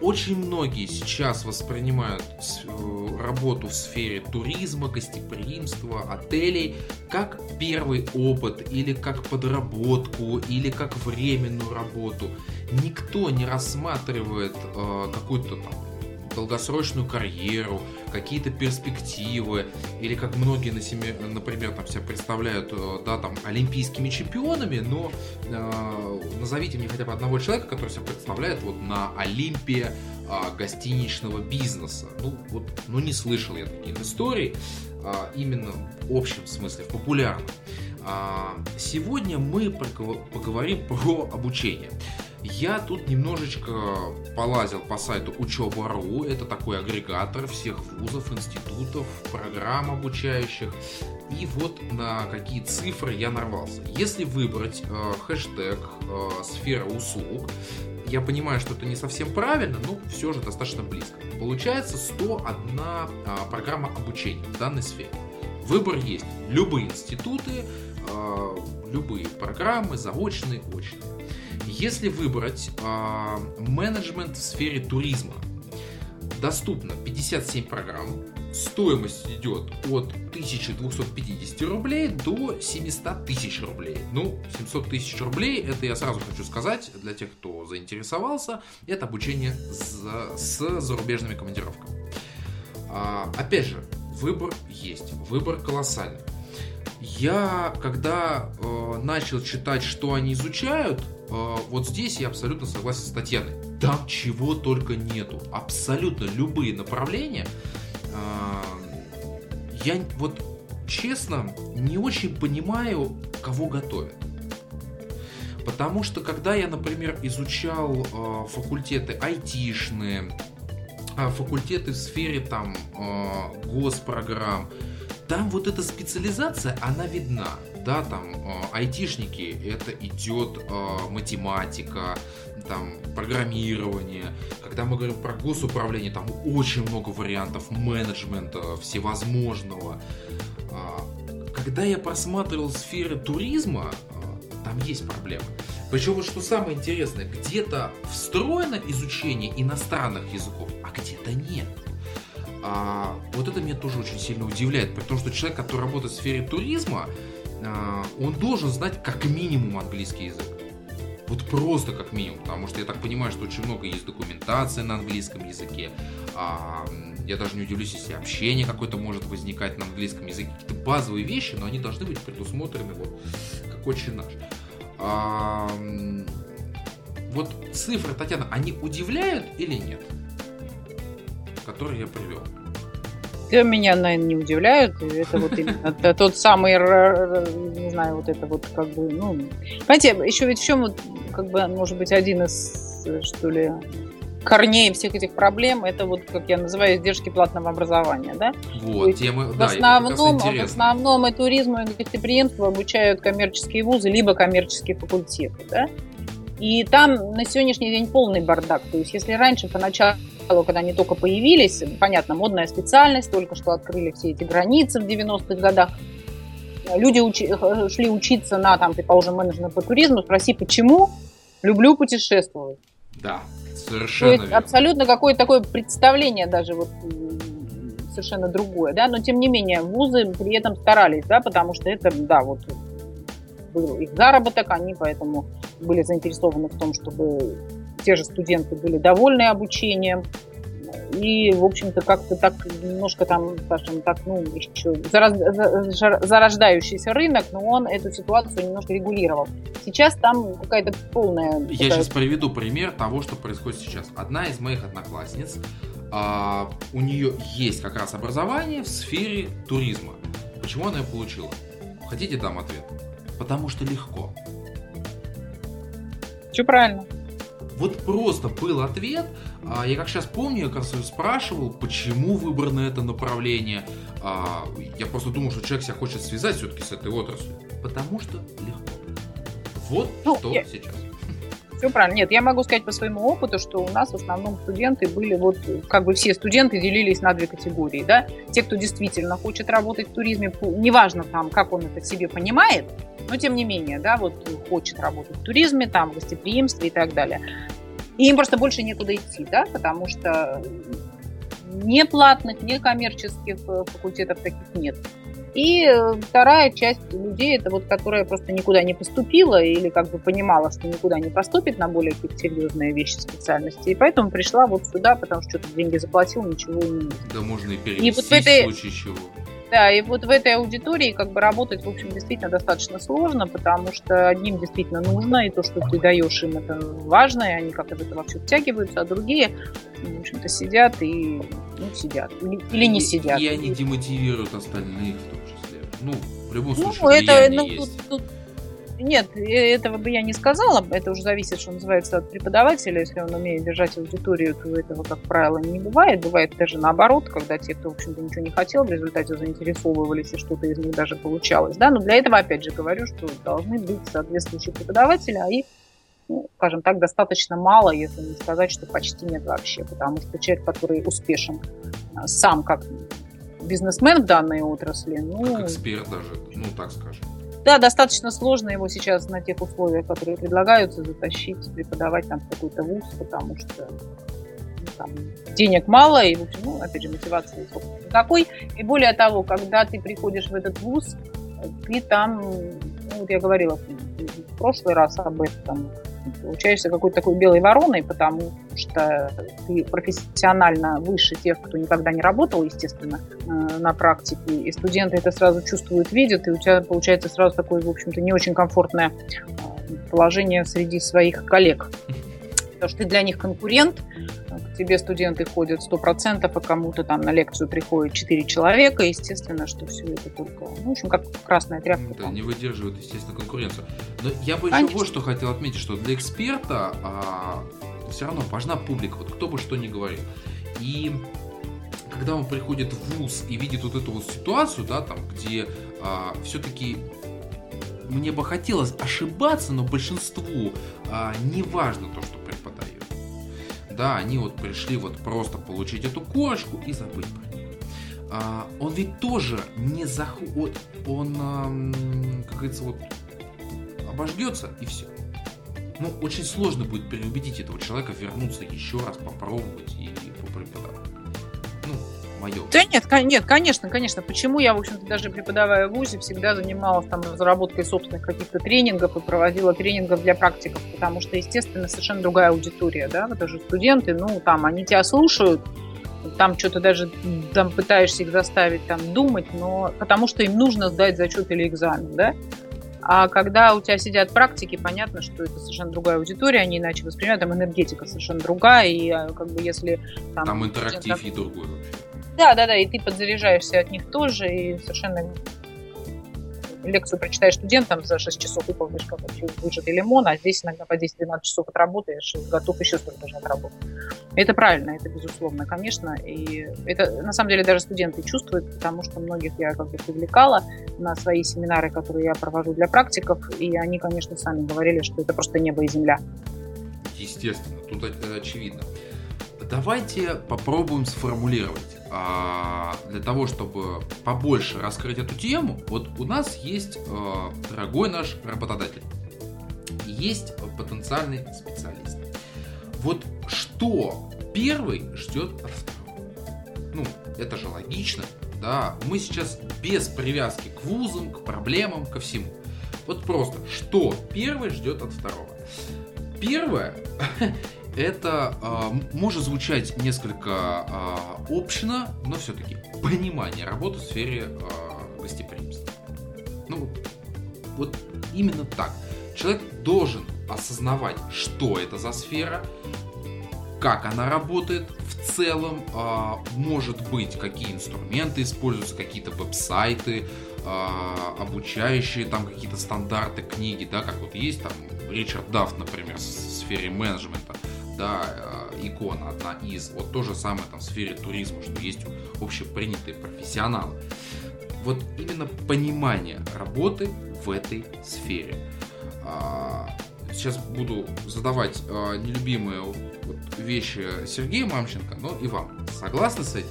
очень многие сейчас воспринимают э, работу в сфере туризма, гостеприимства, отелей как первый опыт или как подработку или как временную работу. Никто не рассматривает э, какую-то там долгосрочную карьеру, какие-то перспективы, или как многие на себе, например, там себя представляют, э, да, там, олимпийскими чемпионами, но э, назовите мне хотя бы одного человека, который себя представляет вот на Олимпе э, гостиничного бизнеса. Ну, вот, ну не слышал я таких историй, э, именно в общем смысле, в популярном. Э, сегодня мы поговорим про обучение. Я тут немножечко полазил по сайту учеба.ру. Это такой агрегатор всех вузов, институтов, программ обучающих. И вот на какие цифры я нарвался. Если выбрать э, хэштег э, сфера услуг, я понимаю, что это не совсем правильно, но все же достаточно близко. Получается 101 э, программа обучения в данной сфере. Выбор есть. Любые институты, любые программы, заочные, очные. если выбрать а, менеджмент в сфере туризма, доступно 57 программ, стоимость идет от 1250 рублей до 700 тысяч рублей. Ну, 700 тысяч рублей, это я сразу хочу сказать, для тех, кто заинтересовался, это обучение за, с зарубежными командировками. А, опять же, выбор есть, выбор колоссальный. Я, когда э, начал читать, что они изучают, э, вот здесь я абсолютно согласен с Татьяной. Там чего только нету. Абсолютно любые направления. Э, я вот честно не очень понимаю, кого готовят. Потому что когда я, например, изучал э, факультеты айтишные, э, факультеты в сфере там э, госпрограмм, там вот эта специализация, она видна. Да, там э, айтишники, это идет э, математика, там программирование. Когда мы говорим про госуправление, там очень много вариантов менеджмента всевозможного. Э, когда я просматривал сферы туризма, э, там есть проблемы. Причем вот что самое интересное, где-то встроено изучение иностранных языков, а где-то нет. А, вот это меня тоже очень сильно удивляет, потому что человек, который работает в сфере туризма, а, он должен знать как минимум английский язык. Вот просто как минимум, потому что я так понимаю, что очень много есть документации на английском языке. А, я даже не удивлюсь, если общение какое-то может возникать на английском языке. Какие-то базовые вещи, но они должны быть предусмотрены вот как очень наш. А, вот цифры, Татьяна, они удивляют или нет? Которые я привел. Для меня, наверное, не удивляют. Это вот именно тот самый, не знаю, вот это вот как бы, ну, понимаете, еще ведь в чем вот, как бы, может быть, один из, что ли, корней всех этих проблем, это вот, как я называю, издержки платного образования, да? Вот, темы, в, да, основном, в основном и туризму, и гостеприимству обучают коммерческие вузы, либо коммерческие факультеты, да? И там на сегодняшний день полный бардак. То есть, если раньше поначалу когда они только появились, понятно, модная специальность, только что открыли все эти границы в 90-х годах. Люди учи, шли учиться на, там, предположим, менеджмент по туризму, спроси, почему? Люблю путешествовать. Да, совершенно То есть абсолютно какое-то такое представление даже вот совершенно другое, да, но тем не менее вузы при этом старались, да, потому что это, да, вот был их заработок, они поэтому были заинтересованы в том, чтобы те же студенты были довольны обучением. И, в общем-то, как-то так немножко там, скажем так, ну, еще зарождающийся рынок, но он эту ситуацию немножко регулировал. Сейчас там какая-то полная... Я такая... сейчас приведу пример того, что происходит сейчас. Одна из моих одноклассниц, а, у нее есть как раз образование в сфере туризма. Почему она ее получила? Хотите дам ответ? Потому что легко. Все правильно. Вот просто был ответ. А, я как сейчас помню, я как раз спрашивал, почему выбрано это направление. А, я просто думал, что человек себя хочет связать все-таки с этой отраслью. Потому что легко. Вот ну, что я... сейчас. Все правильно. Нет, я могу сказать по своему опыту, что у нас в основном студенты были, вот как бы все студенты делились на две категории, да. Те, кто действительно хочет работать в туризме, неважно там, как он это себе понимает, но тем не менее, да, вот хочет работать в туризме, там, в гостеприимстве и так далее. И им просто больше некуда идти, да, потому что не платных, не коммерческих э, факультетов таких нет. И э, вторая часть людей, это вот которая просто никуда не поступила или как бы понимала, что никуда не поступит на более какие-то серьезные вещи, специальности. И поэтому пришла вот сюда, потому что что-то деньги заплатил, ничего не. Да можно и перевести и вот в, этой... в случае чего. Да, и вот в этой аудитории как бы работать, в общем, действительно достаточно сложно, потому что одним действительно нужно, и то, что ты даешь им, это важно, и они как-то это вообще втягиваются, а другие, в общем-то, сидят и, ну, сидят, или, не сидят. И, они демотивируют остальных в том числе. Ну, в любом ну, случае, это, ну, есть. Тут, тут нет, э, этого бы я не сказала. Это уже зависит, что называется, от преподавателя. Если он умеет держать аудиторию, то этого, как правило, не бывает. Бывает даже наоборот, когда те, кто, в общем-то, ничего не хотел, в результате заинтересовывались, и что-то из них даже получалось. Да? Но для этого, опять же, говорю, что должны быть соответствующие преподаватели, а их ну, скажем так, достаточно мало, если не сказать, что почти нет вообще, потому что человек, который успешен а, сам как бизнесмен в данной отрасли, ну... Как эксперт даже, ну так скажем да, достаточно сложно его сейчас на тех условиях, которые предлагаются, затащить, преподавать там в какой-то вуз, потому что ну, там, денег мало, и, в общем, ну, опять же, мотивации никакой. И более того, когда ты приходишь в этот вуз, ты там, ну, вот я говорила в прошлый раз об этом, получаешься какой-то такой белой вороной, потому что ты профессионально выше тех, кто никогда не работал, естественно, э, на практике, и студенты это сразу чувствуют, видят, и у тебя получается сразу такое, в общем-то, не очень комфортное э, положение среди своих коллег. Потому что ты для них конкурент, тебе студенты ходят 100%, а кому-то там на лекцию приходит 4 человека, естественно, что все это только, ну, в общем, как красная тряпка. Да, не выдерживают, естественно, конкуренцию. Но я бы Конечно. еще вот что хотел отметить, что для эксперта а, все равно важна публика, вот кто бы что ни говорил. И когда он приходит в ВУЗ и видит вот эту вот ситуацию, да, там, где а, все-таки мне бы хотелось ошибаться, но большинству а, не важно то, что да, они вот пришли вот просто получить эту корочку и забыть про нее. А, он ведь тоже не заходит, он, а, как говорится, вот обождется и все. Ну, очень сложно будет переубедить этого человека вернуться еще раз, попробовать и попреподавать мое. Да нет, нет, конечно, конечно. Почему я, в общем-то, даже преподавая в ВУЗе, всегда занималась там разработкой собственных каких-то тренингов и проводила тренингов для практиков, потому что, естественно, совершенно другая аудитория, да, вот даже студенты, ну, там, они тебя слушают, там что-то даже там пытаешься их заставить там думать, но потому что им нужно сдать зачет или экзамен, да, а когда у тебя сидят практики, понятно, что это совершенно другая аудитория, они иначе воспринимают, там энергетика совершенно другая, и а, как бы если... Там, там интерактив и другой вообще. Да, да, да, и ты подзаряжаешься от них тоже, и совершенно лекцию прочитаешь студентам за 6 часов выполнишь как вообще выжатый лимон, а здесь иногда по 10-12 часов отработаешь и готов еще столько же отработать. Это правильно, это безусловно, конечно. И это на самом деле даже студенты чувствуют, потому что многих я как бы привлекала на свои семинары, которые я провожу для практиков, и они, конечно, сами говорили, что это просто небо и земля. Естественно, тут очевидно. Давайте попробуем сформулировать а, для того, чтобы побольше раскрыть эту тему, вот у нас есть э, дорогой наш работодатель, есть потенциальный специалист. Вот что первый ждет от второго? Ну, это же логично, да? Мы сейчас без привязки к вузам, к проблемам, ко всему. Вот просто, что первый ждет от второго? Первое это э, может звучать несколько э, общно, но все-таки понимание работы в сфере э, гостеприимства. Ну, вот именно так. Человек должен осознавать, что это за сфера, как она работает в целом, э, может быть, какие инструменты используются, какие-то веб-сайты, э, обучающие там какие-то стандарты, книги, да, как вот есть там Ричард Дафт, например, в сфере менеджмента да, э, икона одна из. Вот то же самое там в сфере туризма, что есть общепринятые профессионалы. Вот именно понимание работы в этой сфере. А, сейчас буду задавать а, нелюбимые вещи Сергею Мамченко, но и вам. Согласны с этим?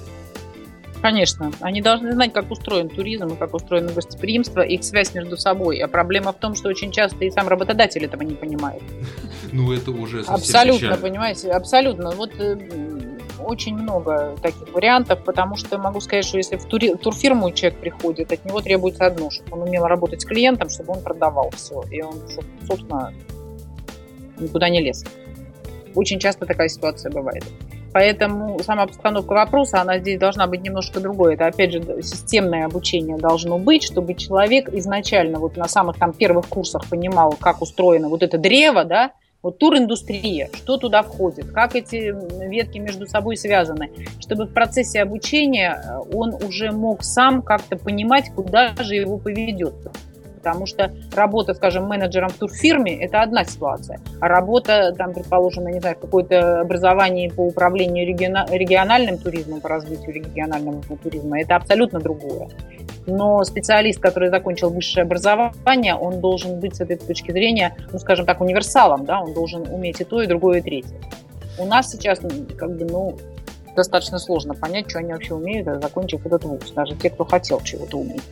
Конечно. Они должны знать, как устроен туризм и как устроено гостеприимство, их связь между собой. А проблема в том, что очень часто и сам работодатель этого не понимает. Ну, это уже совсем Абсолютно, печально. понимаете, абсолютно. Вот э, очень много таких вариантов, потому что могу сказать, что если в тури, турфирму человек приходит, от него требуется одно, чтобы он умел работать с клиентом, чтобы он продавал все, и он, собственно, никуда не лез. Очень часто такая ситуация бывает. Поэтому сама постановка вопроса, она здесь должна быть немножко другой. Это, опять же, системное обучение должно быть, чтобы человек изначально вот на самых там первых курсах понимал, как устроено вот это древо, да, вот туриндустрия, что туда входит, как эти ветки между собой связаны, чтобы в процессе обучения э, он уже мог сам как-то понимать, куда же его поведет потому что работа, скажем, менеджером в турфирме – это одна ситуация, а работа, там, предположим, я не знаю, какое-то образование по управлению региональным туризмом, по развитию регионального туризма – это абсолютно другое. Но специалист, который закончил высшее образование, он должен быть с этой точки зрения, ну, скажем так, универсалом, да, он должен уметь и то, и другое, и третье. У нас сейчас, как бы, ну, достаточно сложно понять, что они вообще умеют, закончив этот вуз, даже те, кто хотел чего-то уметь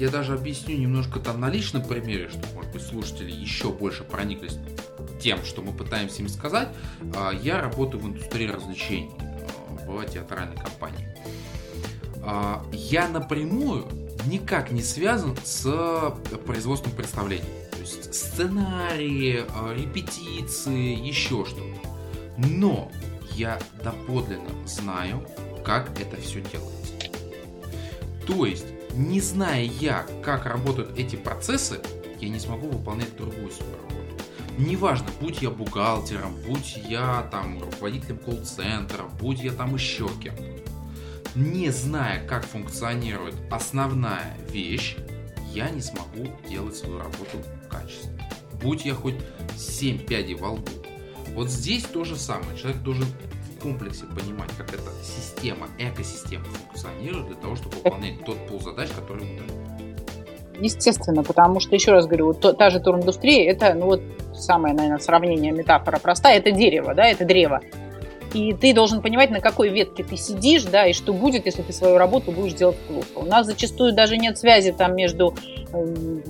я даже объясню немножко там на личном примере, чтобы, может быть, слушатели еще больше прониклись тем, что мы пытаемся им сказать. А, я работаю в индустрии развлечений а, в театральной компании. А, я напрямую никак не связан с производством представлений. То есть сценарии, репетиции, еще что-то. Но я доподлинно знаю, как это все делается. То есть, не зная я, как работают эти процессы, я не смогу выполнять другую свою работу. Неважно, будь я бухгалтером, будь я там руководителем колл-центра, будь я там еще кем-то. Не зная, как функционирует основная вещь, я не смогу делать свою работу качественно. Будь я хоть 7 пядей во лбу. Вот здесь то же самое. Человек должен в комплексе понимать, как эта система, экосистема функционирует для того, чтобы выполнять тот пол задач, который ему дают. Естественно, потому что, еще раз говорю, вот та же туриндустрия, это, ну вот, самое, наверное, сравнение, метафора простая, это дерево, да, это древо. И ты должен понимать, на какой ветке ты сидишь, да, и что будет, если ты свою работу будешь делать плохо. У нас зачастую даже нет связи там между эм,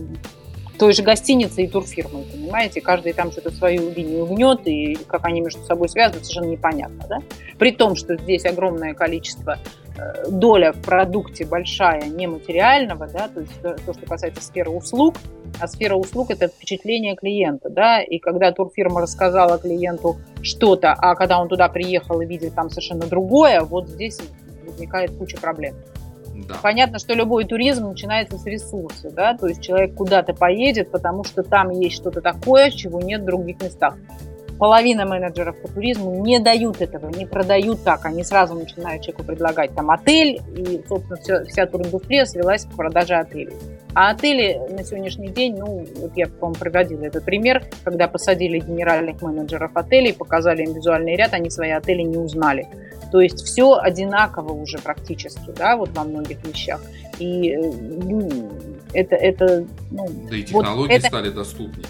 той же гостиницей и турфирмой, понимаете? Каждый там что-то свою линию гнет, и как они между собой связаны, совершенно непонятно, да? При том, что здесь огромное количество доля в продукте большая нематериального, да, то есть то, что касается сферы услуг, а сфера услуг – это впечатление клиента, да, и когда турфирма рассказала клиенту что-то, а когда он туда приехал и видел там совершенно другое, вот здесь возникает куча проблем. Да. Понятно, что любой туризм начинается с ресурса, да, то есть человек куда-то поедет, потому что там есть что-то такое, чего нет в других местах половина менеджеров по туризму не дают этого, не продают так. Они сразу начинают человеку предлагать там отель, и, собственно, все, вся туриндустрия свелась к продаже отелей. А отели на сегодняшний день, ну, вот я, по-моему, проводила этот пример, когда посадили генеральных менеджеров отелей, показали им визуальный ряд, они свои отели не узнали. То есть все одинаково уже практически, да, вот во многих вещах. И ну, это, это, ну, да и технологии вот это, стали доступнее.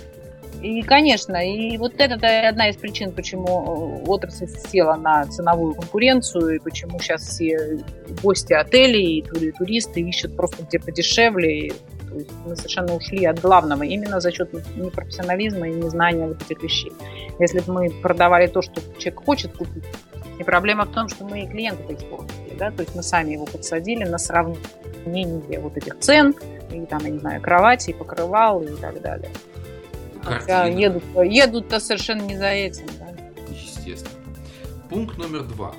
И, конечно, и вот это одна из причин, почему э, отрасль села на ценовую конкуренцию, и почему сейчас все гости отелей и туристы ищут просто где подешевле. То есть мы совершенно ушли от главного именно за счет непрофессионализма и незнания вот этих вещей. Если бы мы продавали то, что человек хочет купить, и проблема в том, что мы и клиента испортили, да, то есть мы сами его подсадили на сравнение вот этих цен, и там, я не знаю, кровати, покрывал и так далее. Хотя едут, едут-то совершенно не за этим. Да? Естественно. Пункт номер два.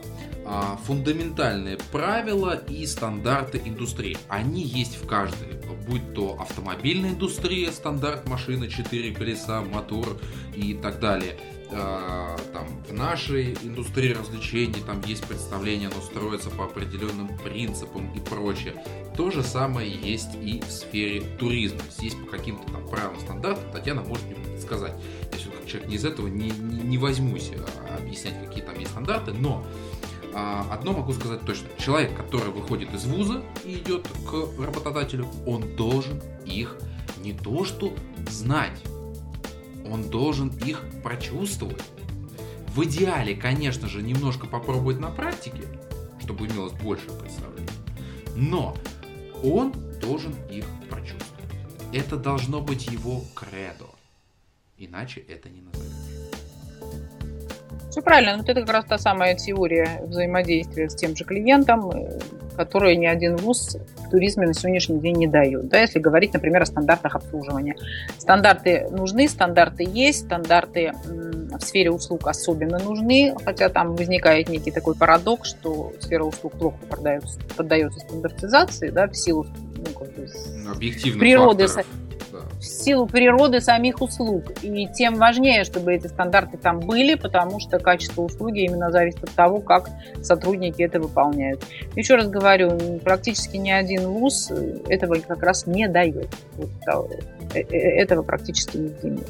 А, фундаментальные правила и стандарты индустрии. Они есть в каждой. Будь то автомобильная индустрия, стандарт машины, 4 колеса, мотор и так далее. А, там, в нашей индустрии развлечений там есть представление, оно строится по определенным принципам и прочее. То же самое есть и в сфере туризма. Здесь по каким-то там правилам, стандартам Татьяна может мне сказать. Я все как человек не из этого не, не, не возьмусь а, объяснять, какие там есть стандарты, но а, одно могу сказать точно. Человек, который выходит из вуза и идет к работодателю, он должен их не то что знать, он должен их прочувствовать. В идеале, конечно же, немножко попробовать на практике, чтобы имелось больше представления. Но он должен их прочувствовать. Это должно быть его кредо. Иначе это не назовешь. Все правильно. Вот это как раз та самая теория взаимодействия с тем же клиентом, которую ни один вуз в туризме на сегодняшний день не дает. Да, если говорить, например, о стандартах обслуживания. Стандарты нужны, стандарты есть, стандарты в сфере услуг особенно нужны, хотя там возникает некий такой парадокс, что сфера услуг плохо поддается, поддается стандартизации, да, в силу ну, как бы, природы, факторов в силу природы самих услуг. И тем важнее, чтобы эти стандарты там были, потому что качество услуги именно зависит от того, как сотрудники это выполняют. Еще раз говорю, практически ни один вуз этого как раз не дает. Вот, э, э, этого практически нигде нет.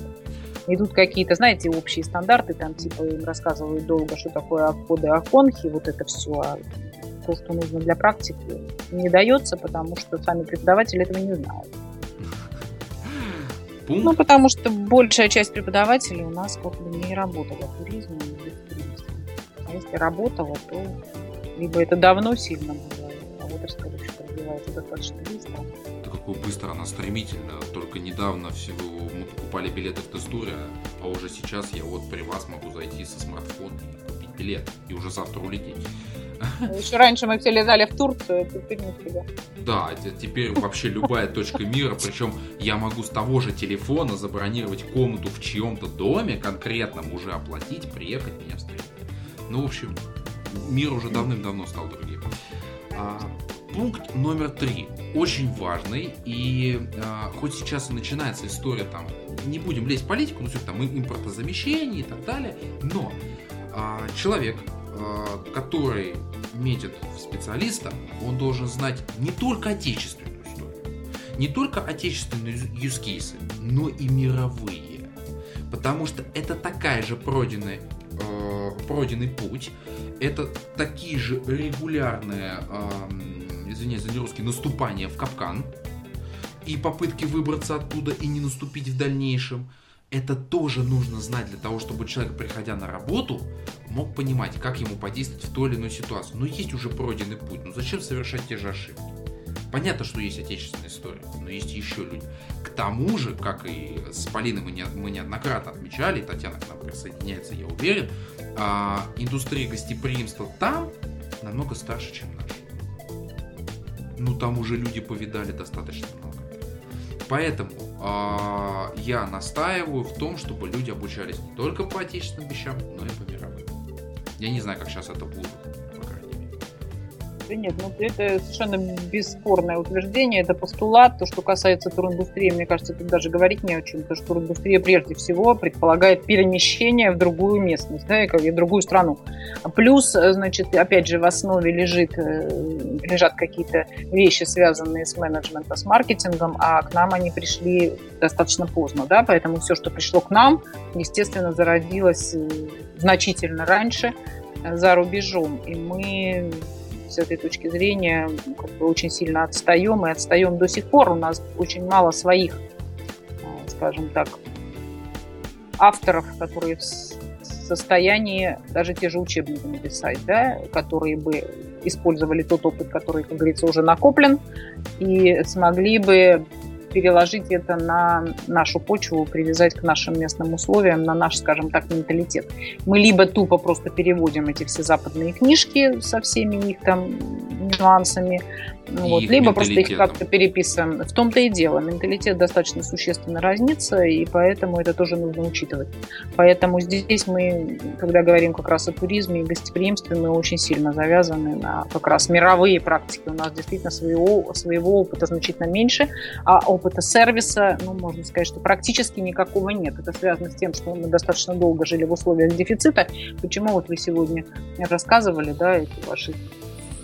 Идут какие-то, знаете, общие стандарты, там типа им рассказывают долго, что такое обходы оконхи, вот это все, а то, что нужно для практики, не дается, потому что сами преподаватели этого не знают пункт? Ну, потому что большая часть преподавателей у нас как бы не работала в туризме, не в туризме. А если работала, то либо это давно сильно было, отрасль вообще развивается достаточно быстро. Да какой быстро она стремительно. Только недавно всего мы покупали билеты в тестуре, а уже сейчас я вот при вас могу зайти со смартфона и купить билет. И уже завтра улететь. Еще раньше мы все летали в Турцию, теперь всегда. Да, теперь вообще любая точка мира, причем я могу с того же телефона забронировать комнату в чьем-то доме конкретном, уже оплатить, приехать меня встретить. Ну, в общем, мир уже давным-давно стал другим. А, пункт номер три. Очень важный. И а, хоть сейчас и начинается история там, не будем лезть в политику, ну все там импортозамещение и так далее, но а, человек, который метит в специалиста, он должен знать не только отечественную историю, не только отечественные юзкейсы, но и мировые. Потому что это такая же пройденная э, пройденный путь. Это такие же регулярные, э, извиняюсь за нерусский, наступания в капкан и попытки выбраться оттуда и не наступить в дальнейшем. Это тоже нужно знать для того, чтобы человек, приходя на работу, мог понимать, как ему подействовать в той или иной ситуации. Но есть уже пройденный путь, ну зачем совершать те же ошибки? Понятно, что есть отечественная история, но есть еще люди. К тому же, как и с Полиной мы, не, мы неоднократно отмечали, Татьяна к нам присоединяется, я уверен, а, индустрия гостеприимства там намного старше, чем наша. Ну, там уже люди повидали достаточно много. Поэтому э, я настаиваю в том, чтобы люди обучались не только по отечественным вещам, но и по мировым. Я не знаю, как сейчас это будет. Да нет, ну это совершенно бесспорное утверждение, это постулат. То, что касается туриндустрии, мне кажется, тут даже говорить не о чем, потому что туриндустрия прежде всего предполагает перемещение в другую местность, да, и в другую страну. Плюс, значит, опять же, в основе лежит, э, лежат какие-то вещи, связанные с менеджментом, с маркетингом, а к нам они пришли достаточно поздно, да, поэтому все, что пришло к нам, естественно, зародилось э, значительно раньше э, за рубежом. И мы с этой точки зрения как бы очень сильно отстаем и отстаем до сих пор. У нас очень мало своих, э, скажем так, авторов, которые в состоянии даже те же учебники написать, да, которые бы использовали тот опыт, который, как говорится, уже накоплен, и смогли бы переложить это на нашу почву, привязать к нашим местным условиям, на наш, скажем так, менталитет. Мы либо тупо просто переводим эти все западные книжки со всеми их там нюансами, ну вот, либо просто их как-то переписываем. В том-то и дело. Менталитет достаточно существенно разнится, и поэтому это тоже нужно учитывать. Поэтому здесь мы, когда говорим как раз о туризме и гостеприимстве, мы очень сильно завязаны на как раз мировые практики. У нас действительно своего, своего опыта значительно меньше, а опыта сервиса, ну, можно сказать, что практически никакого нет. Это связано с тем, что мы достаточно долго жили в условиях дефицита. Почему вот вы сегодня рассказывали, да, эти ваши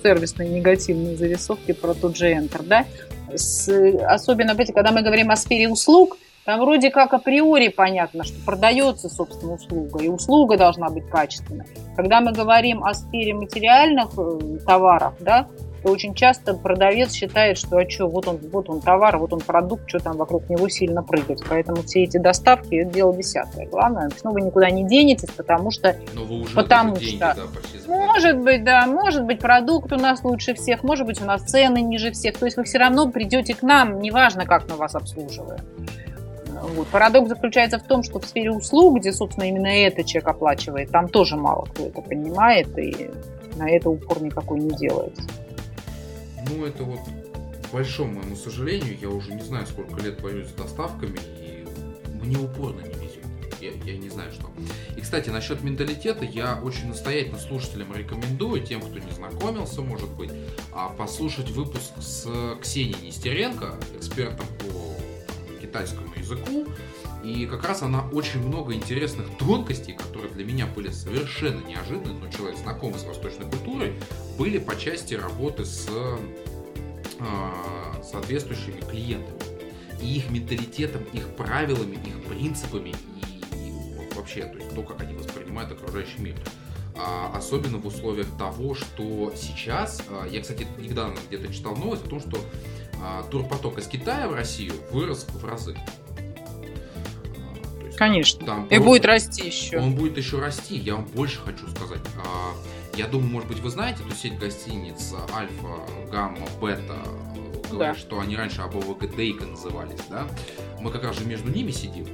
сервисные негативные зарисовки про тот же Enter, да? С, особенно, знаете, когда мы говорим о сфере услуг, там вроде как априори понятно, что продается, собственно, услуга, и услуга должна быть качественной. Когда мы говорим о сфере материальных э, товаров, да, то очень часто продавец считает, что а что, вот он, вот он товар, вот он продукт, что там вокруг него сильно прыгать. Поэтому все эти доставки это дело десятое. Главное, ну вы никуда не денетесь, потому что потому деньги, что да, может быть, да, может быть продукт у нас лучше всех, может быть у нас цены ниже всех. То есть вы все равно придете к нам, неважно, как мы вас обслуживаем. Вот. Парадокс заключается в том, что в сфере услуг, где, собственно, именно это человек оплачивает, там тоже мало кто это понимает, и на это упор никакой не делается. Ну, это вот к большому моему сожалению, я уже не знаю, сколько лет борюсь с доставками, и мне упорно не везет. Я, я не знаю, что. И, кстати, насчет менталитета, я очень настоятельно слушателям рекомендую, тем, кто не знакомился, может быть, а послушать выпуск с Ксенией Нестеренко, экспертом по китайскому языку. И как раз она очень много интересных тонкостей, которые для меня были совершенно неожиданны, но человек знакомый с восточной культурой, были по части работы с э, соответствующими клиентами. И их менталитетом, их правилами, их принципами и, и вообще, то есть то, как они воспринимают окружающий мир. А, особенно в условиях того, что сейчас, а, я, кстати, недавно где-то читал новость о том, что турпоток из Китая в Россию вырос в разы. Конечно. Там и будет расти еще. Он будет еще расти. Я вам больше хочу сказать. А, Я думаю, может быть, вы знаете эту сеть гостиниц Альфа, Гамма, Бета, говорят, да. что они раньше АБВК Дейка назывались, да? Мы как раз же между ними сидим,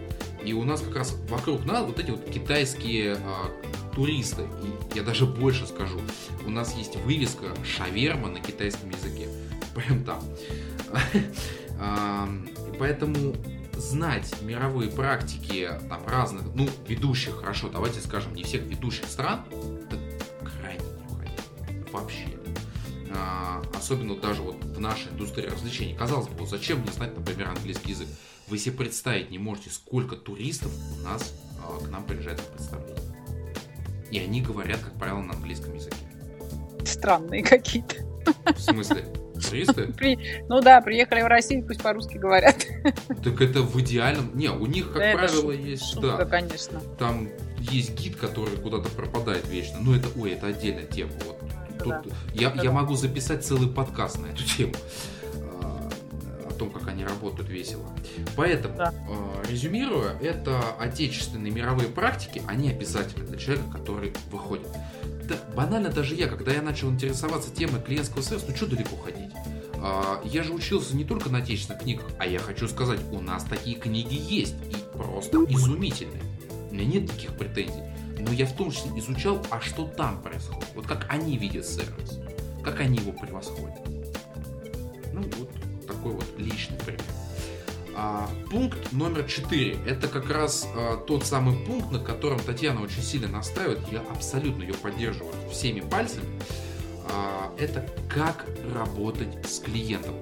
и у нас как раз вокруг нас вот эти вот китайские а, туристы. И я даже больше скажу, у нас есть вывеска шаверма на китайском языке. Прям там. Поэтому знать мировые практики там разных, ну, ведущих, хорошо, давайте скажем, не всех ведущих стран, это крайне необходимо. Вообще. А, особенно даже вот в нашей индустрии развлечений. Казалось бы, вот зачем мне знать, например, английский язык? Вы себе представить не можете, сколько туристов у нас а, к нам приезжает на представление. И они говорят, как правило, на английском языке. Странные какие-то. В смысле? При... Ну да, приехали в Россию, пусть по-русски говорят. Так это в идеальном... Не, у них, как да правило, есть... Шутка, да, конечно. Там есть гид, который куда-то пропадает вечно. Ну это, ой, это отдельная тема. Вот. Тут да. я, да. я могу записать целый подкаст на эту тему а, о том, как они работают весело. Поэтому, да. э, резюмируя, это отечественные мировые практики, они обязательны для человека, который выходит. Да, банально даже я, когда я начал интересоваться темой клиентского сервиса, ну что далеко ходить? Э, я же учился не только на отечественных книгах, а я хочу сказать, у нас такие книги есть и просто изумительные. У меня нет таких претензий но я в том числе изучал, а что там происходит. Вот как они видят сервис, как они его превосходят. Ну, вот такой вот личный пример. А, пункт номер четыре. Это как раз а, тот самый пункт, на котором Татьяна очень сильно настаивает. Я абсолютно ее поддерживаю всеми пальцами. А, это как работать с клиентом.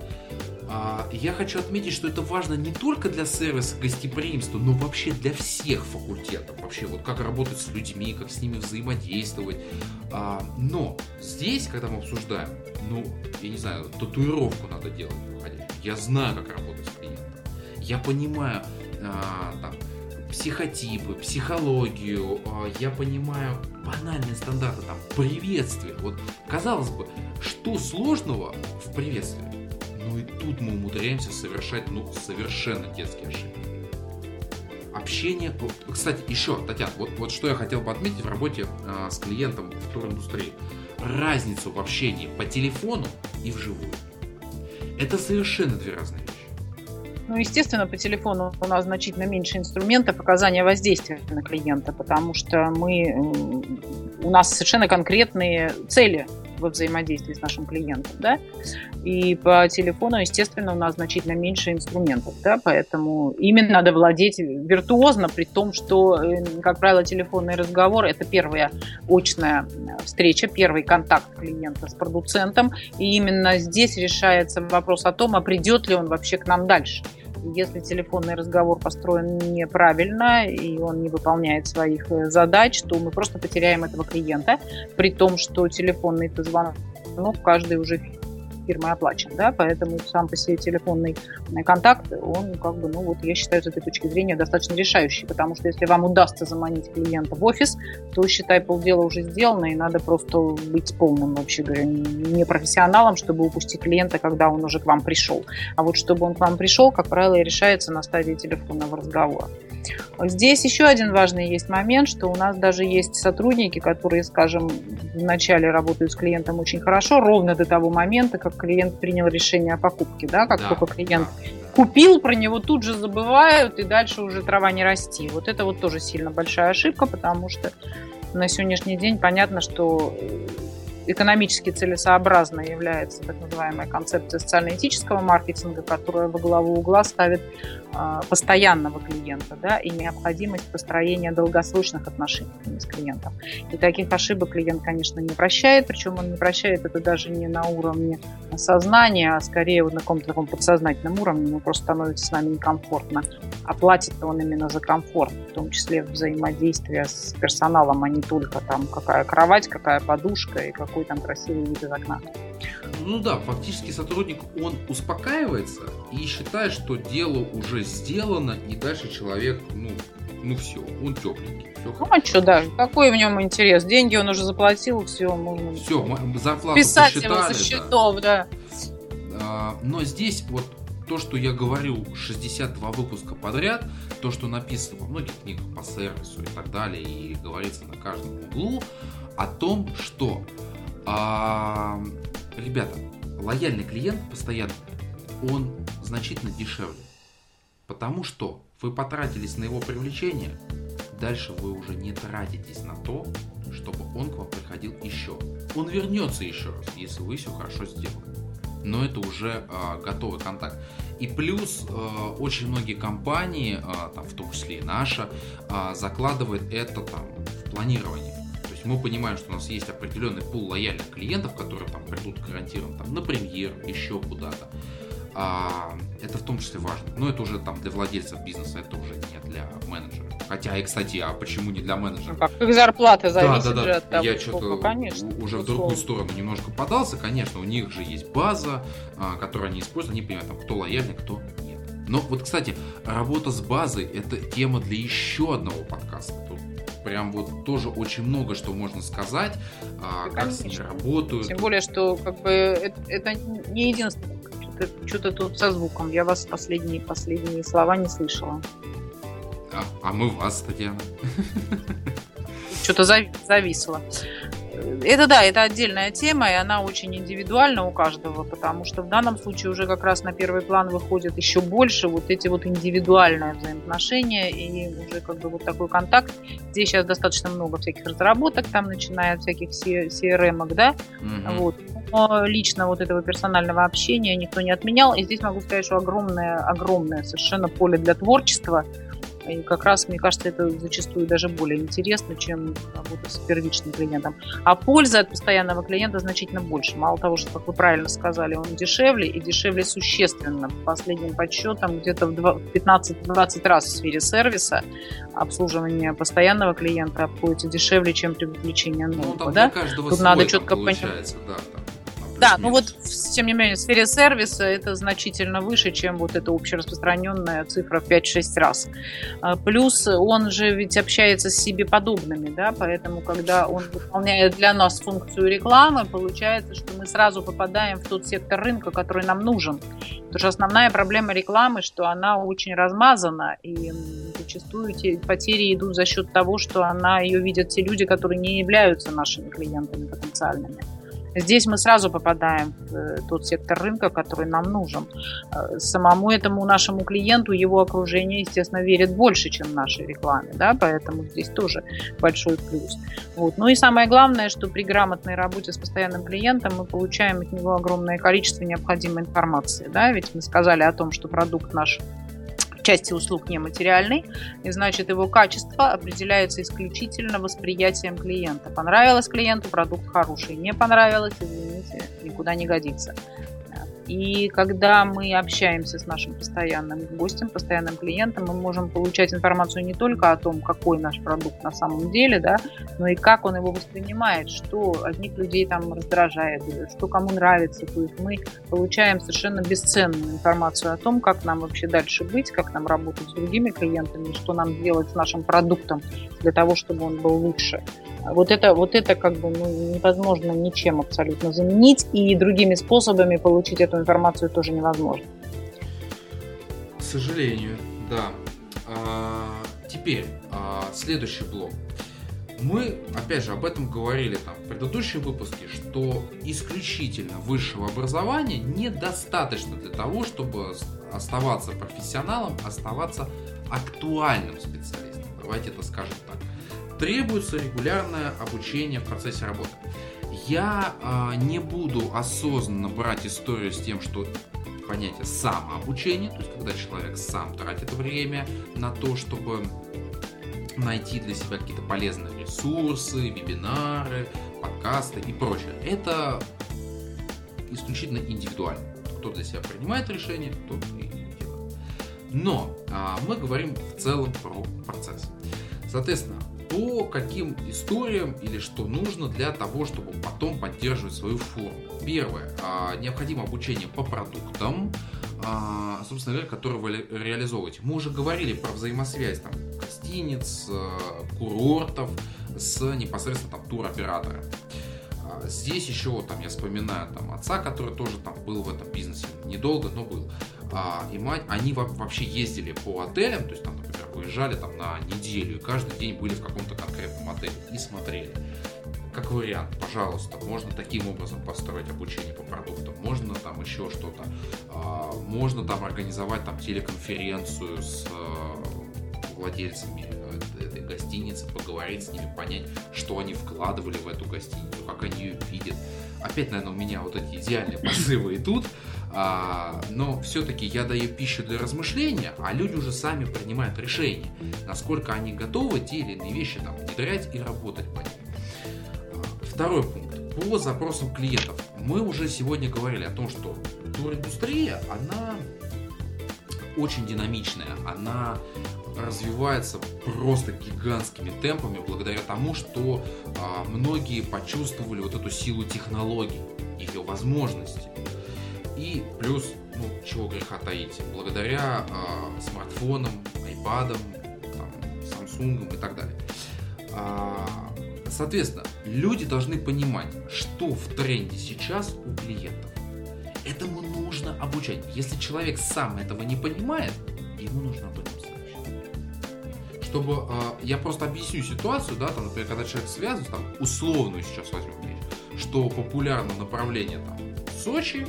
А, я хочу отметить, что это важно не только для сервиса гостеприимства, но вообще для всех факультетов. Вообще, вот как работать с людьми, как с ними взаимодействовать. А, но здесь, когда мы обсуждаем, ну, я не знаю, татуировку надо делать. Я знаю, как работать. Я понимаю, а, там, психотипы, психологию, я понимаю банальные стандарты, там, приветствие. Вот, казалось бы, что сложного в приветствии? Ну и тут мы умудряемся совершать, ну, совершенно детские ошибки. Общение... Кстати, еще, Татьяна, вот, вот что я хотел бы отметить в работе э, с клиентом в туриндустрии. Разницу в общении по телефону и вживую. Это совершенно две разные. Ну, естественно, по телефону у нас значительно меньше инструментов оказания воздействия на клиента, потому что мы, у нас совершенно конкретные цели во взаимодействии с нашим клиентом, да, и по телефону, естественно, у нас значительно меньше инструментов, да, поэтому ими надо владеть виртуозно, при том, что, э, как правило, телефонный разговор – это первая очная встреча, первый контакт клиента с продуцентом, и именно здесь решается вопрос о том, а придет ли он вообще к нам дальше. Если телефонный разговор построен неправильно и он не выполняет своих э, задач, то мы просто потеряем этого клиента, при том, что телефонный звонок каждый уже фирмы оплачен, да, поэтому сам по себе телефонный контакт, он как бы, ну вот я считаю с этой точки зрения достаточно решающий, потому что если вам удастся заманить клиента в офис, то считай полдела уже сделано, и надо просто быть полным, вообще говоря, не профессионалом, чтобы упустить клиента, когда он уже к вам пришел. А вот чтобы он к вам пришел, как правило, решается на стадии телефонного разговора. Здесь еще один важный есть момент, что у нас даже есть сотрудники, которые, скажем, вначале работают с клиентом очень хорошо, ровно до того момента, как клиент принял решение о покупке. Да? Как да, только клиент да, купил, про него тут же забывают, и дальше уже трава не расти. Вот это вот тоже сильно большая ошибка, потому что на сегодняшний день понятно, что экономически целесообразной является так называемая концепция социально-этического маркетинга, которая во главу угла ставит а, постоянного клиента да, и необходимость построения долгосрочных отношений с клиентом. И таких ошибок клиент, конечно, не прощает, причем он не прощает это даже не на уровне сознания, а скорее вот на каком-то таком подсознательном уровне, ему просто становится с нами некомфортно. А платит он именно за комфорт, в том числе взаимодействие с персоналом, а не только там какая кровать, какая подушка и как какой там красивый вид из окна. Ну да, фактически сотрудник, он успокаивается и считает, что дело уже сделано, и дальше человек, ну, ну все, он тепленький. Все ну а что, да, какой в нем интерес? Деньги он уже заплатил, все, можно все, зарплату писать его со счетов, да. да. Но здесь вот то, что я говорю 62 выпуска подряд, то, что написано во многих книгах по сервису и так далее, и говорится на каждом углу, о том, что, а, ребята, лояльный клиент постоянно, он значительно дешевле. Потому что вы потратились на его привлечение, дальше вы уже не тратитесь на то, чтобы он к вам приходил еще. Он вернется еще раз, если вы все хорошо сделали. Но это уже э, готовый контакт. И плюс э, очень многие компании, э, там, в том числе и наша, э, закладывают это там, в планирование. Есть мы понимаем, что у нас есть определенный пул лояльных клиентов, которые там придут гарантированно там, на премьер, еще куда-то. А, это в том числе важно. Но это уже там для владельцев бизнеса, это уже не для менеджеров. Хотя, и, кстати, а почему не для менеджеров? Как их зарплата зависит да, да, да. от того, Я что-то конечно, уже в другую сторону немножко подался. Конечно, у них же есть база, а, которую они используют. Они понимают, там, кто лояльный, кто нет. Но вот, кстати, работа с базой – это тема для еще одного подкаста. Прям вот тоже очень много что можно сказать, а, как с ней конечно. работают. Тем более, что как бы это, это не единственное. Что-то, что-то тут со звуком. Я вас последние последние слова не слышала. А, а мы вас, Татьяна. Что-то зави- зависло. Это да, это отдельная тема, и она очень индивидуальна у каждого, потому что в данном случае уже как раз на первый план выходят еще больше вот эти вот индивидуальные взаимоотношения и уже как бы вот такой контакт. Здесь сейчас достаточно много всяких разработок, там начиная от всяких CRM, да, Мгм. вот. Но лично вот этого персонального общения никто не отменял. И здесь могу сказать, что огромное, огромное совершенно поле для творчества. И как раз, мне кажется, это зачастую даже более интересно, чем работа с первичным клиентом. А польза от постоянного клиента значительно больше. Мало того, что, как вы правильно сказали, он дешевле и дешевле существенно. По последним подсчетам, где-то в два- в 15-20 раз в сфере сервиса обслуживание постоянного клиента обходится дешевле, чем привлечение Ну, нового. там да? Тут надо четко получается, да, там Да, ну вот, тем не менее, в сфере сервиса это значительно выше, чем вот эта общераспространенная цифра в 5-6 раз. А, Плюс он же ведь общается с себе подобными, да, поэтому когда он выполняет для нас функцию рекламы, получается, что мы сразу попадаем в тот сектор рынка, который нам нужен. Потому что основная проблема рекламы, что она очень размазана, и зачастую те потери идут за счет того, что она ее видят те люди, которые не являются нашими клиентами потенциальными. Здесь мы сразу попадаем в э, тот сектор рынка, который нам нужен. Э, Самому этому нашему клиенту его окружение, естественно, верит больше, чем нашей рекламе, да, поэтому здесь тоже большой плюс. Вот. Ну и самое главное, что при грамотной работе с постоянным клиентом мы получаем от него огромное количество необходимой информации, да, ведь мы сказали о том, что продукт наш части услуг нематериальный, и значит его качество определяется исключительно восприятием клиента. Понравилось клиенту, продукт хороший, не понравилось, извините, никуда не годится. И когда мы общаемся с нашим постоянным гостем, постоянным клиентом, мы можем получать информацию не только о том, какой наш продукт на самом деле, да, но и как он его воспринимает, что одних людей там раздражает, что кому нравится. То есть мы получаем совершенно бесценную информацию о том, как нам вообще дальше быть, как нам работать с другими клиентами, что нам делать с нашим продуктом для того, чтобы он был лучше. Вот это, вот это как бы ну, невозможно ничем абсолютно заменить, и другими способами получить эту информацию тоже невозможно. К сожалению, да. А, теперь, а, следующий блок. Мы, опять же, об этом говорили там в предыдущем выпуске, что исключительно высшего образования недостаточно для того, чтобы оставаться профессионалом, оставаться актуальным специалистом. Давайте это скажем так. Требуется регулярное обучение в процессе работы. Я а, не буду осознанно брать историю с тем, что понятие самообучения, то есть когда человек сам тратит время на то, чтобы найти для себя какие-то полезные ресурсы, вебинары, подкасты и прочее. Это исключительно индивидуально. Кто для себя принимает решение, тот и делает. Но а, мы говорим в целом про процесс. Соответственно, по каким историям или что нужно для того, чтобы потом поддерживать свою форму. Первое. а, Необходимо обучение по продуктам, а, собственно говоря, которые вы ре- реализовываете. Мы уже говорили про взаимосвязь там, гостиниц, э, курортов с непосредственно там туроператором. А, Здесь еще там я вспоминаю там отца, который тоже там был в этом бизнесе недолго, но был. А, и мать, они во- вообще ездили по отелям, то есть там, например, выезжали там на неделю и каждый день были в каком-то конкретном отеле и смотрели. как вариант, пожалуйста, можно таким образом построить обучение по продуктам, можно там еще что-то, а, можно там организовать там телеконференцию с э, владельцами этой гостиницы, поговорить с ними, понять, что они вкладывали в эту гостиницу, как они ее видят. Опять, наверное, у меня вот эти идеальные позывы идут, а, но все-таки я даю пищу для размышления, а люди уже сами принимают решение, насколько они готовы те или иные вещи там внедрять и работать по ним. А, второй пункт. По запросам клиентов. Мы уже сегодня говорили о том, что туриндустрия, она очень динамичная, она развивается просто гигантскими темпами благодаря тому, что а, многие почувствовали вот эту силу технологий, ее возможности. И плюс, ну, чего греха таить, благодаря э, смартфонам, айпадам, там, Samsung и так далее. А, соответственно, люди должны понимать, что в тренде сейчас у клиентов. Этому нужно обучать. Если человек сам этого не понимает, ему нужно об этом. Чтобы э, я просто объясню ситуацию, да, там, например, когда человек связывается, там, условную сейчас возьмем вещь, что популярно направление там Сочи,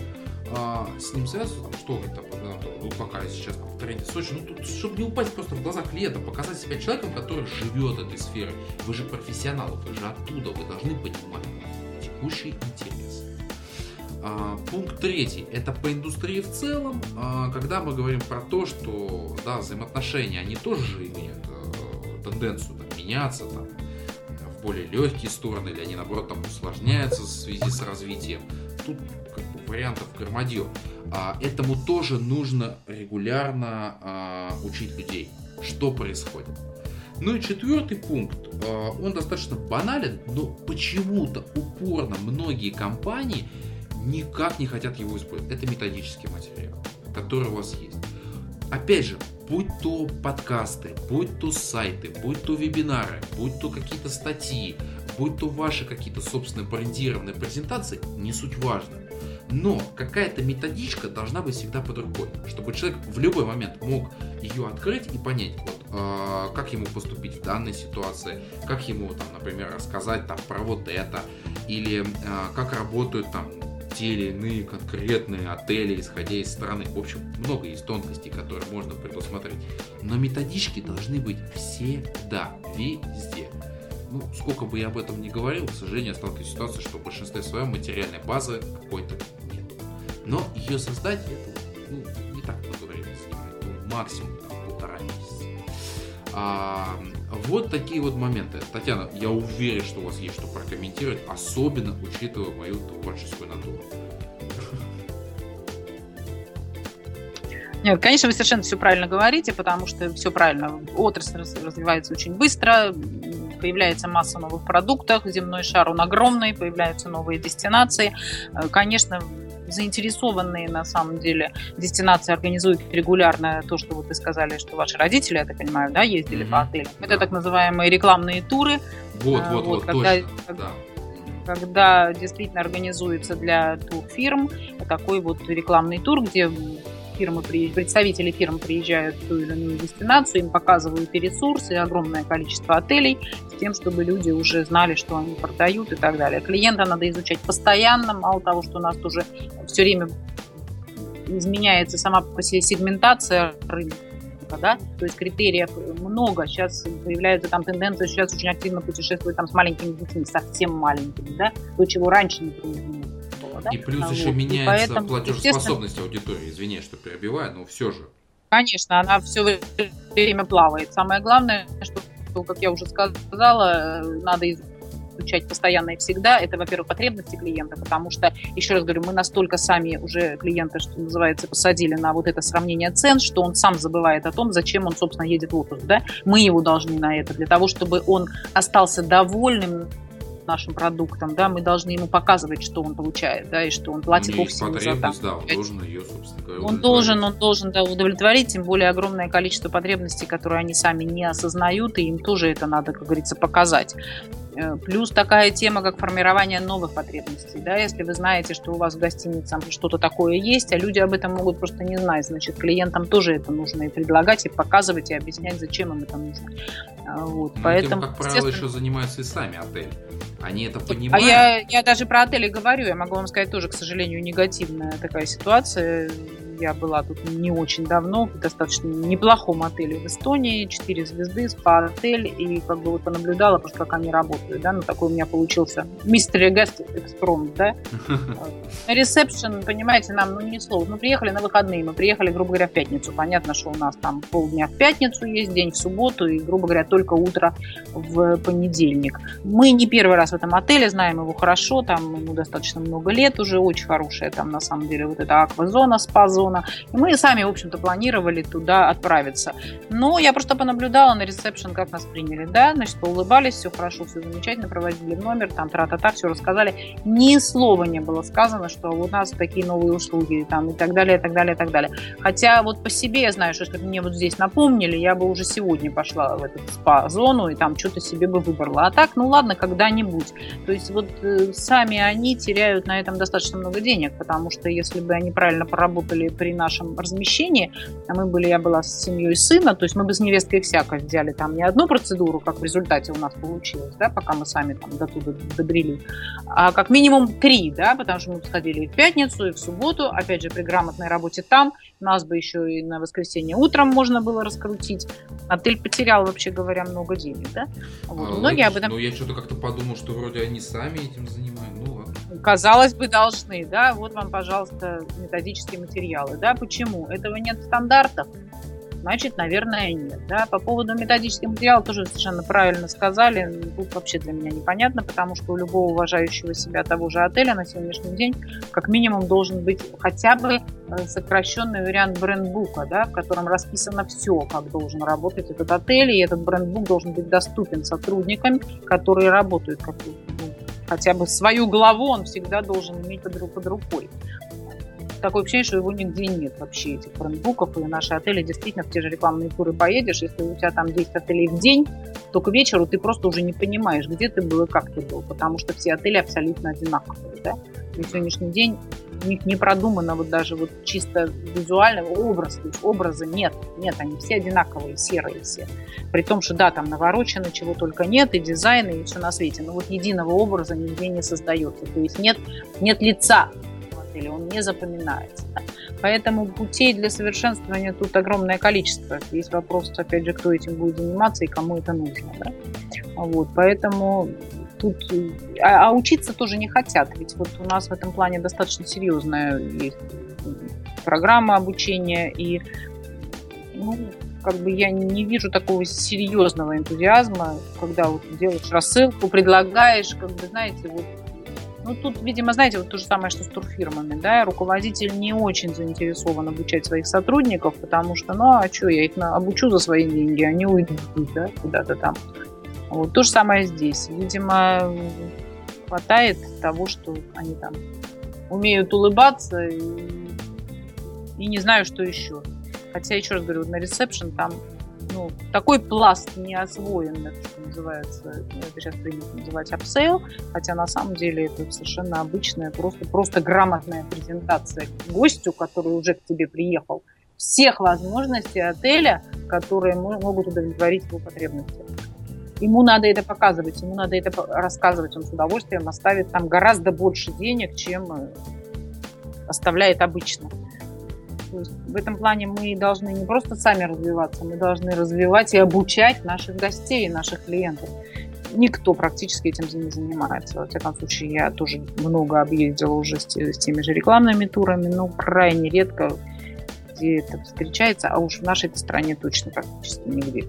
а, с ним связываться, там, что говорит, там, ну, какая сейчас в тренде Сочи, ну, тут, чтобы не упасть просто в глаза клиента, показать себя человеком, который живет этой сферой. Вы же профессионалы, вы же оттуда, вы должны понимать текущий интерес. А, пункт третий. Это по индустрии в целом, а, когда мы говорим про то, что да, взаимоотношения, они тоже же имеют а, тенденцию там, меняться там, в более легкие стороны, или они наоборот там усложняются в связи с развитием. Тут вариантов громадье. А, этому тоже нужно регулярно а, учить людей, что происходит. Ну и четвертый пункт, а, он достаточно банален, но почему-то упорно многие компании никак не хотят его использовать. Это методический материал, который у вас есть. Опять же, будь то подкасты, будь то сайты, будь то вебинары, будь то какие-то статьи, будь то ваши какие-то собственные брендированные презентации, не суть важно. Но какая-то методичка должна быть всегда под рукой, чтобы человек в любой момент мог ее открыть и понять, вот, э, как ему поступить в данной ситуации, как ему, там, например, рассказать там, про вот это, или э, как работают там те или иные конкретные отели, исходя из страны. В общем, много есть тонкостей, которые можно предусмотреть. Но методички должны быть всегда, везде. Ну, сколько бы я об этом ни говорил, к сожалению, сталкиваюсь с ситуацией, что в большинстве своем материальной базы какой-то нет. Но ее создать, это ну, не так много времени занимает. Ну, максимум там, полтора месяца. А, вот такие вот моменты. Татьяна, я уверен, что у вас есть что прокомментировать, особенно учитывая мою творческую натуру. Нет, конечно, вы совершенно все правильно говорите, потому что все правильно. Отрасль развивается очень быстро, появляется масса новых продуктов, земной шар, он огромный, появляются новые дестинации. Э, конечно, заинтересованные на самом деле дестинации организуют регулярно то, что вот вы сказали, что ваши родители, я так понимаю, да, ездили mm-hmm. по отелям. Это так называемые рекламные туры. Вот, вот, вот, вот когда, точно, да когда действительно организуется для турфирм такой вот рекламный тур, где фирмы, представители фирм приезжают в ту или иную дестинацию, им показывают и ресурсы, и огромное количество отелей, с тем, чтобы люди уже знали, что они продают и так далее. Клиента надо изучать постоянно, мало того, что у нас тоже все время изменяется сама по себе сегментация рынка, да, то есть критериев много, сейчас появляется там тенденция, сейчас очень активно путешествуют там с маленькими детьми, совсем маленькими, да, то, чего раньше, не да? И плюс еще вот. меняется поэтому, платежеспособность аудитории. Извини, что перебиваю, но все же. Конечно, она все время плавает. Самое главное, что, как я уже сказала, надо изучать постоянно и всегда, это, во-первых, потребности клиента, потому что, еще раз говорю, мы настолько сами уже клиента, что называется, посадили на вот это сравнение цен, что он сам забывает о том, зачем он, собственно, едет в отпуск. Да? Мы его должны на это, для того, чтобы он остался довольным, нашим продуктом, да, мы должны ему показывать, что он получает, да, и что он платит вовсе не за там. Да, он должен ее, собственно говоря, Он должен, он должен, да, удовлетворить, тем более огромное количество потребностей, которые они сами не осознают, и им тоже это надо, как говорится, показать. Э, плюс такая тема, как формирование новых потребностей. Да? Если вы знаете, что у вас в гостинице что-то такое есть, а люди об этом могут просто не знать, значит, клиентам тоже это нужно и предлагать, и показывать, и объяснять, зачем им это нужно. А, вот, ну, поэтому, тем, как правило, еще занимаются и сами отели. Они это понимают. А я, я даже про отели говорю, я могу вам сказать тоже, к сожалению, негативная такая ситуация я была тут не очень давно, в достаточно неплохом отеле в Эстонии, 4 звезды, спа-отель, и как бы вот понаблюдала просто, как они работают, да, ну такой у меня получился мистер Гест экспромт, да. Ресепшн, понимаете, нам, ну, не слово, мы приехали на выходные, мы приехали, грубо говоря, в пятницу, понятно, что у нас там полдня в пятницу есть, день в субботу, и, грубо говоря, только утро в понедельник. Мы не первый раз в этом отеле, знаем его хорошо, там ему достаточно много лет уже, очень хорошая там, на самом деле, вот эта аквазона, спа-зона, района. И мы сами, в общем-то, планировали туда отправиться. Но я просто понаблюдала на ресепшн, как нас приняли. Да, значит, улыбались, все хорошо, все замечательно, проводили в номер, там тра-та-та, все рассказали. Ни слова не было сказано, что у нас такие новые услуги, там, и так далее, и так далее, и так далее. Хотя вот по себе я знаю, что если бы мне вот здесь напомнили, я бы уже сегодня пошла в эту спа-зону и там что-то себе бы выбрала. А так, ну ладно, когда-нибудь. То есть вот э, сами они теряют на этом достаточно много денег, потому что если бы они правильно поработали при нашем размещении, а мы были, я была с семьей сына, то есть мы бы с невесткой всяко взяли там не одну процедуру, как в результате у нас получилось, да, пока мы сами там до туда добрели, а как минимум три, да, потому что мы сходили и в пятницу, и в субботу, опять же, при грамотной работе там, нас бы еще и на воскресенье утром можно было раскрутить. Отель потерял, вообще говоря, много денег, да? Вот. А, Многие об этом... Но я что-то как-то подумал, что вроде они сами этим занимаются. Ну, ладно. Казалось бы, должны, да? Вот вам, пожалуйста, методические материалы, да? Почему? Этого нет стандартов значит, наверное, нет. Да? По поводу методических материалов тоже совершенно правильно сказали. Тут вообще для меня непонятно, потому что у любого уважающего себя того же отеля на сегодняшний день как минимум должен быть хотя бы э, сокращенный вариант брендбука, да, в котором расписано все, как должен работать этот отель, и этот брендбук должен быть доступен сотрудникам, которые работают как ну, хотя бы свою главу он всегда должен иметь под, под рукой такое ощущение, что его нигде нет вообще, этих брендбуков, и наши отели действительно в те же рекламные туры поедешь, если у тебя там 10 отелей в день, то к вечеру ты просто уже не понимаешь, где ты был и как ты был, потому что все отели абсолютно одинаковые, да. На сегодняшний день у них не продумано вот даже вот чисто визуального образ, то есть образа нет, нет, они все одинаковые, серые все. При том, что да, там наворочено, чего только нет, и дизайн, и все на свете, но вот единого образа нигде не создается, то есть нет, нет лица или он не запоминается. Поэтому путей для совершенствования тут огромное количество. Есть вопрос, опять же, кто этим будет заниматься и кому это нужно. Да? Вот, поэтому тут... А, а учиться тоже не хотят, ведь вот у нас в этом плане достаточно серьезная есть программа обучения, и ну, как бы я не вижу такого серьезного энтузиазма, когда вот делаешь рассылку, предлагаешь, как бы, знаете, вот ну, тут, видимо, знаете, вот то же самое, что с турфирмами, да, руководитель не очень заинтересован обучать своих сотрудников, потому что, ну, а что, я их обучу за свои деньги, они уйдут, да, куда-то там. Вот то же самое здесь. Видимо, хватает того, что они там умеют улыбаться и, и не знаю, что еще. Хотя, еще раз говорю, на ресепшн там ну, такой пласт не освоен, что называется, это сейчас принято называть upsale, хотя на самом деле это совершенно обычная, просто, просто грамотная презентация гостю, который уже к тебе приехал, всех возможностей отеля, которые могут удовлетворить его потребности. Ему надо это показывать, ему надо это рассказывать, он с удовольствием оставит там гораздо больше денег, чем э, оставляет обычно. То есть в этом плане мы должны не просто сами развиваться, мы должны развивать и обучать наших гостей, наших клиентов. Никто практически этим не занимается. Во всяком случае, я тоже много объездила уже с, с теми же рекламными турами, но крайне редко где это встречается, а уж в нашей стране точно практически нигде.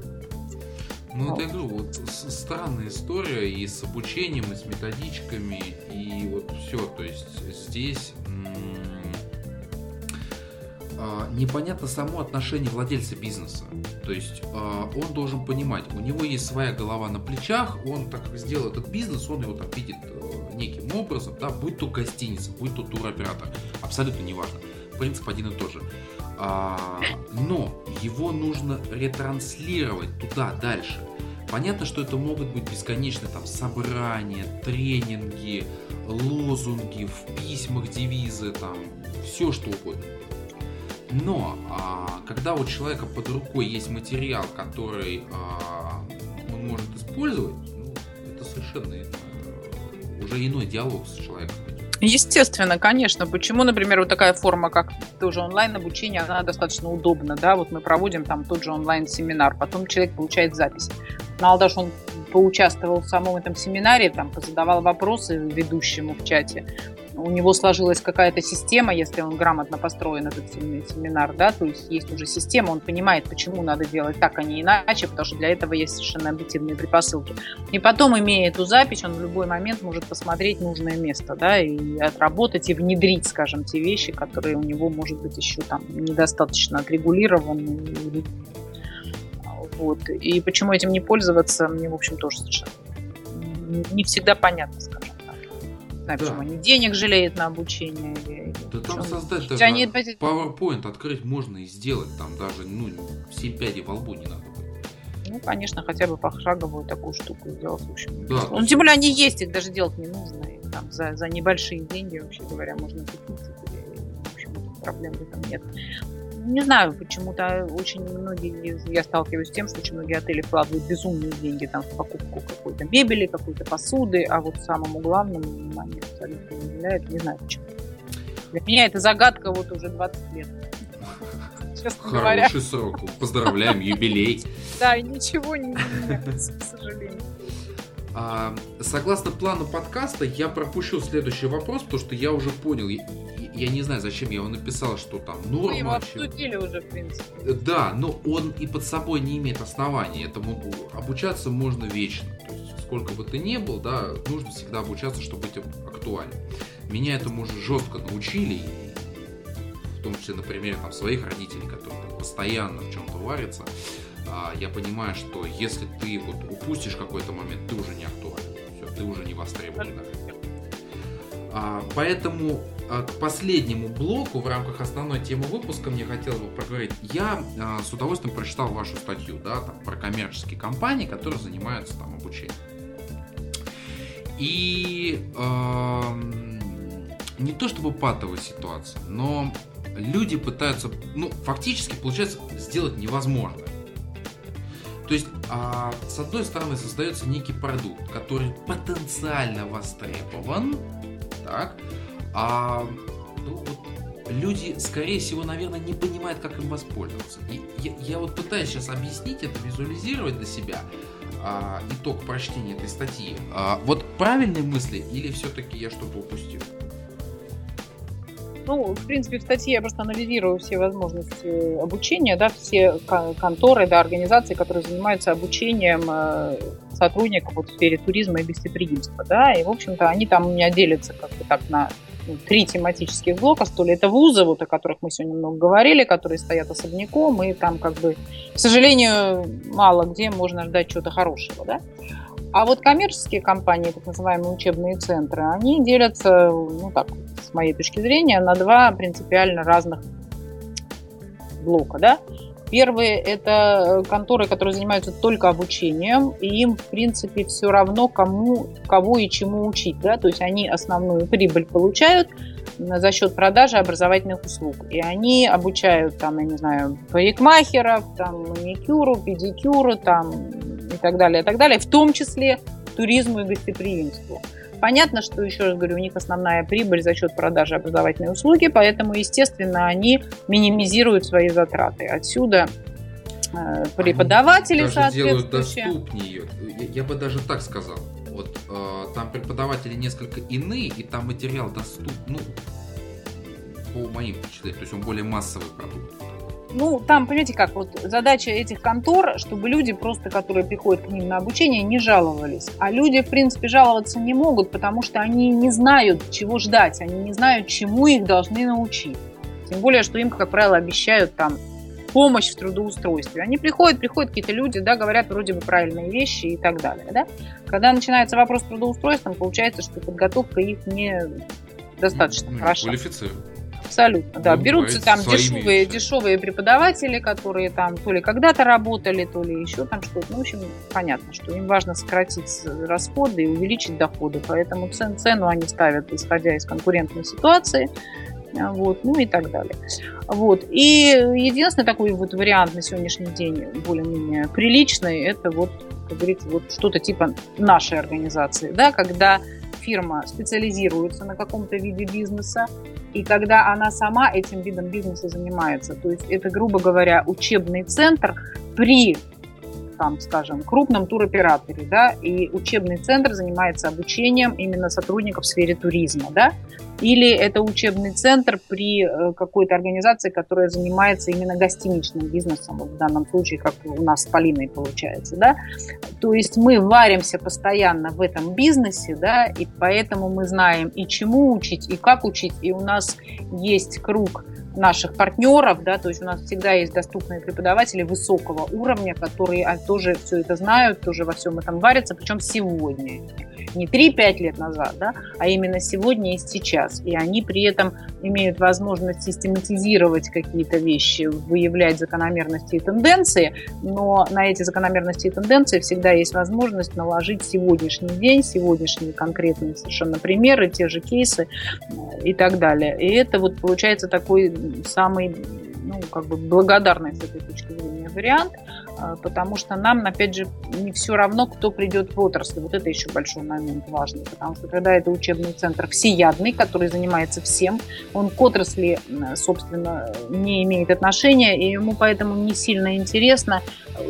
Ну, вот. я говорю, вот странная история и с обучением, и с методичками, и вот все. То есть здесь непонятно само отношение владельца бизнеса. То есть а, он должен понимать, у него есть своя голова на плечах, он так сделал этот бизнес, он его там видит э, неким образом, да, будь то гостиница, будь то туроператор, абсолютно неважно. Принцип один и тот же. А, но его нужно ретранслировать туда дальше. Понятно, что это могут быть бесконечные там собрания, тренинги, лозунги, в письмах девизы, там все что угодно. Но а, когда у человека под рукой есть материал, который а, он может использовать, ну, это совершенно э, уже иной диалог с человеком. Естественно, конечно. Почему, например, вот такая форма, как тоже онлайн-обучение, она достаточно удобна, да, вот мы проводим там тот же онлайн-семинар, потом человек получает запись. Мало что он поучаствовал в самом этом семинаре, там, позадавал вопросы ведущему в чате, у него сложилась какая-то система, если он грамотно построен, этот семинар, да, то есть есть уже система, он понимает, почему надо делать так, а не иначе, потому что для этого есть совершенно объективные предпосылки. И потом, имея эту запись, он в любой момент может посмотреть нужное место, да, и отработать, и внедрить, скажем, те вещи, которые у него, может быть, еще там недостаточно отрегулированы. Вот. И почему этим не пользоваться, мне, в общем, тоже совершенно не всегда понятно, скажем знаю, да. почему они денег жалеют на обучение. Или, да там создать даже они... PowerPoint открыть можно и сделать, там даже ну, 7 пядей во лбу не надо Ну, конечно, хотя бы пошаговую такую штуку сделать, в общем. Да, ну, тем более они есть, их даже делать не нужно. И, там, за, за небольшие деньги, вообще говоря, можно купить. И, в общем, проблем в этом нет не знаю, почему-то очень многие, я сталкиваюсь с тем, что очень многие отели вкладывают безумные деньги там, в покупку какой-то мебели, какой-то посуды, а вот самому главному внимание абсолютно не уделяют. Не знаю почему. Для меня это загадка вот уже 20 лет. Честно Хороший говоря. срок. Поздравляем, юбилей. Да, и ничего не меняется, к сожалению. А, согласно плану подкаста, я пропущу следующий вопрос, потому что я уже понял, я не знаю, зачем я его написал, что там норма. Мы его обсудили уже, в принципе. Да, но он и под собой не имеет оснований. Этому обучаться можно вечно. То есть, сколько бы ты ни был, да, нужно всегда обучаться, чтобы быть актуальным. Меня этому уже жестко научили, в том числе, например, там, своих родителей, которые там, постоянно в чем-то варятся. А, я понимаю, что если ты вот упустишь какой-то момент, ты уже не актуален. Все, ты уже не востребован. А, поэтому а, к последнему блоку в рамках основной темы выпуска мне хотелось бы поговорить. Я а, с удовольствием прочитал вашу статью, да, там, про коммерческие компании, которые занимаются там обучением. И э, не то чтобы патовая ситуация, но люди пытаются, ну, фактически, получается, сделать невозможное. То есть, а, с одной стороны, создается некий продукт, который потенциально востребован, так, а ну, вот, люди, скорее всего, наверное, не понимают, как им воспользоваться. И я, я вот пытаюсь сейчас объяснить это, визуализировать для себя а, итог прочтения этой статьи. А, вот правильные мысли или все-таки я что-то упустил? Ну, в принципе, в статье я просто анализирую все возможности обучения, да, все конторы, да, организации, которые занимаются обучением э, сотрудников вот в сфере туризма и гостеприимства, да, и, в общем-то, они там у меня делятся как-то так на ну, три тематических блока, что ли, это вузы, вот о которых мы сегодня много говорили, которые стоят особняком, и там как бы, к сожалению, мало где можно ждать чего-то хорошего, да. А вот коммерческие компании, так называемые учебные центры, они делятся, ну так, с моей точки зрения, на два принципиально разных блока. Да? Первые – это конторы, которые занимаются только обучением, и им, в принципе, все равно, кому, кого и чему учить. Да? То есть они основную прибыль получают за счет продажи образовательных услуг. И они обучают, там, я не знаю, парикмахеров, там, маникюру, педикюру, там, и так далее, и так далее, в том числе туризму и гостеприимству. Понятно, что, еще раз говорю, у них основная прибыль за счет продажи образовательной услуги, поэтому, естественно, они минимизируют свои затраты. Отсюда э, преподаватели, они даже делают доступнее. Я, я бы даже так сказал. Вот э, там преподаватели несколько иные, и там материал доступен, ну, по моим впечатлениям, то есть он более массовый продукт. Ну, там, понимаете, как, вот задача этих контор, чтобы люди просто, которые приходят к ним на обучение, не жаловались. А люди, в принципе, жаловаться не могут, потому что они не знают, чего ждать, они не знают, чему их должны научить. Тем более, что им, как правило, обещают там помощь в трудоустройстве. Они приходят, приходят какие-то люди, да, говорят вроде бы правильные вещи и так далее. Да? Когда начинается вопрос с трудоустройством, получается, что подготовка их не достаточно ну, хороша. Квалифицирована Абсолютно, да. Берутся там дешевые, дешевые преподаватели, которые там то ли когда-то работали, то ли еще там что-то. Ну, в общем, понятно, что им важно сократить расходы и увеличить доходы. Поэтому цен, цену они ставят, исходя из конкурентной ситуации. Вот, ну и так далее. Вот. И единственный такой вот вариант на сегодняшний день более-менее приличный, это вот, как говорится, вот что-то типа нашей организации, да, когда фирма специализируется на каком-то виде бизнеса, и когда она сама этим видом бизнеса занимается. То есть это, грубо говоря, учебный центр при там, скажем, крупном туроператоре, да, и учебный центр занимается обучением именно сотрудников в сфере туризма, да, или это учебный центр при э, какой-то организации, которая занимается именно гостиничным бизнесом, вот в данном случае, как у нас с Полиной получается, да. То есть мы варимся постоянно в этом бизнесе, да, и поэтому мы знаем и чему учить, и как учить, и у нас есть круг наших партнеров, да, то есть у нас всегда есть доступные преподаватели высокого уровня, которые а, тоже все это знают, тоже во всем этом варятся, причем сегодня не 3-5 лет назад, да, а именно сегодня и сейчас. И они при этом имеют возможность систематизировать какие-то вещи, выявлять закономерности и тенденции, но на эти закономерности и тенденции всегда есть возможность наложить сегодняшний день, сегодняшние конкретные совершенно примеры, те же кейсы э, и так далее. И это вот получается такой самый ну, как бы благодарный с этой точки зрения вариант, потому что нам, опять же, не все равно, кто придет в отрасль. Вот это еще большой момент важный, потому что когда это учебный центр всеядный, который занимается всем, он к отрасли, собственно, не имеет отношения, и ему поэтому не сильно интересно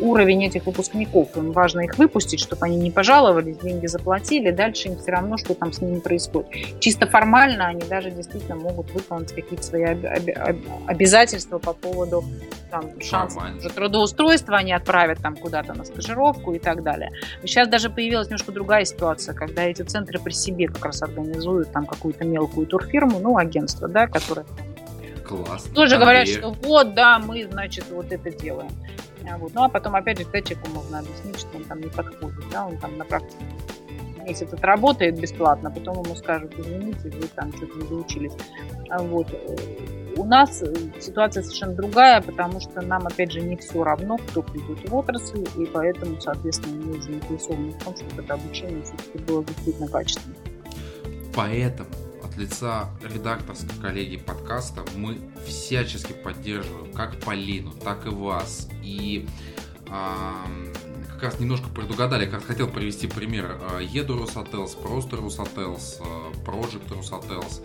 уровень этих выпускников. Им важно их выпустить, чтобы они не пожаловались, деньги заплатили, дальше им все равно, что там с ними происходит. Чисто формально они даже действительно могут выполнить какие-то свои обязательства по поводу там, шансов трудоустройства, они отправят там куда-то на стажировку и так далее. Сейчас даже появилась немножко другая ситуация, когда эти центры при себе как раз организуют там какую-то мелкую турфирму, ну, агентство, да, которое Класс. Тоже говорят, что вот, да, мы, значит, вот это делаем. А вот. Ну, а потом, опять же, человеку можно объяснить, что он там не подходит, да, он там на практике месяц отработает бесплатно, потом ему скажут, извините, вы там что-то не доучились. А вот. У нас э, ситуация совершенно другая, потому что нам, опять же, не все равно, кто придет в отрасль, и поэтому, соответственно, мы заинтересованы в том, чтобы это обучение все-таки было действительно качественным. Поэтому от лица редакторской коллегии подкаста мы всячески поддерживаем как Полину, так и вас. И а, как раз немножко предугадали, как хотел привести пример Еду Русателс, просто Русателс, Project Русателс,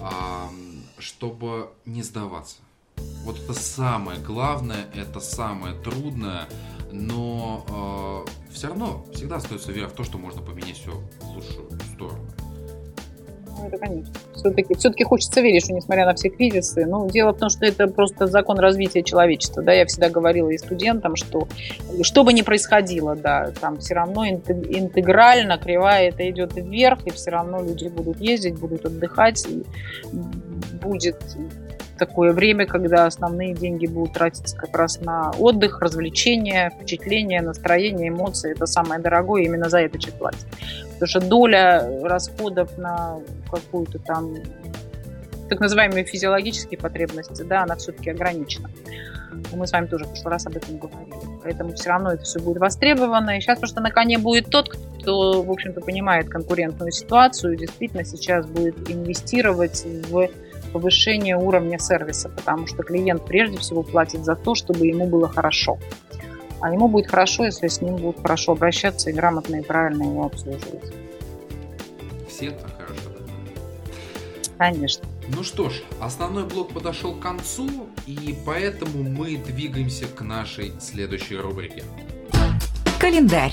а, чтобы не сдаваться. Вот это самое главное, это самое трудное, но э, все равно всегда остается вера в то, что можно поменять все в лучшую сторону. Ну, это конечно. Все-таки, все-таки хочется верить, что несмотря на все кризисы, ну, дело в том, что это просто закон развития человечества, да, я всегда говорила и студентам, что что бы ни происходило, да, там все равно интегрально кривая это идет вверх, и все равно люди будут ездить, будут отдыхать, и будет такое время, когда основные деньги будут тратиться как раз на отдых, развлечения, впечатления, настроение, эмоции. Это самое дорогое, именно за это человек платит. Потому что доля расходов на какую-то там так называемые физиологические потребности, да, она все-таки ограничена. Мы с вами тоже в прошлый раз об этом говорили. Поэтому все равно это все будет востребовано. И сейчас просто на коне будет тот, кто, в общем-то, понимает конкурентную ситуацию, действительно сейчас будет инвестировать в повышение уровня сервиса, потому что клиент прежде всего платит за то, чтобы ему было хорошо. А ему будет хорошо, если с ним будут хорошо обращаться и грамотно и правильно его обслуживать. Все так хорошо. Конечно. Ну что ж, основной блок подошел к концу, и поэтому мы двигаемся к нашей следующей рубрике. Календарь.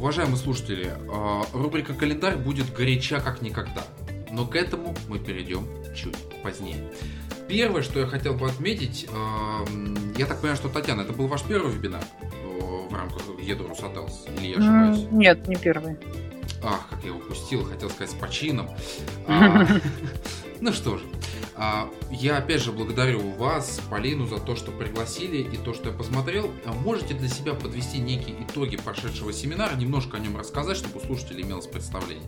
Уважаемые слушатели, а, рубрика «Календарь» будет горяча как никогда. Но к этому мы перейдем чуть позднее. Первое, что я хотел бы отметить, а, я так понимаю, что, Татьяна, это был ваш первый вебинар в рамках Еду Русателс, или я ошибаюсь? Нет, не первый. Ах, как я упустил, хотел сказать с почином. А, ну что ж, а, я опять же благодарю вас, Полину, за то, что пригласили и то, что я посмотрел. А можете для себя подвести некие итоги прошедшего семинара, немножко о нем рассказать, чтобы у слушателей имелось представление?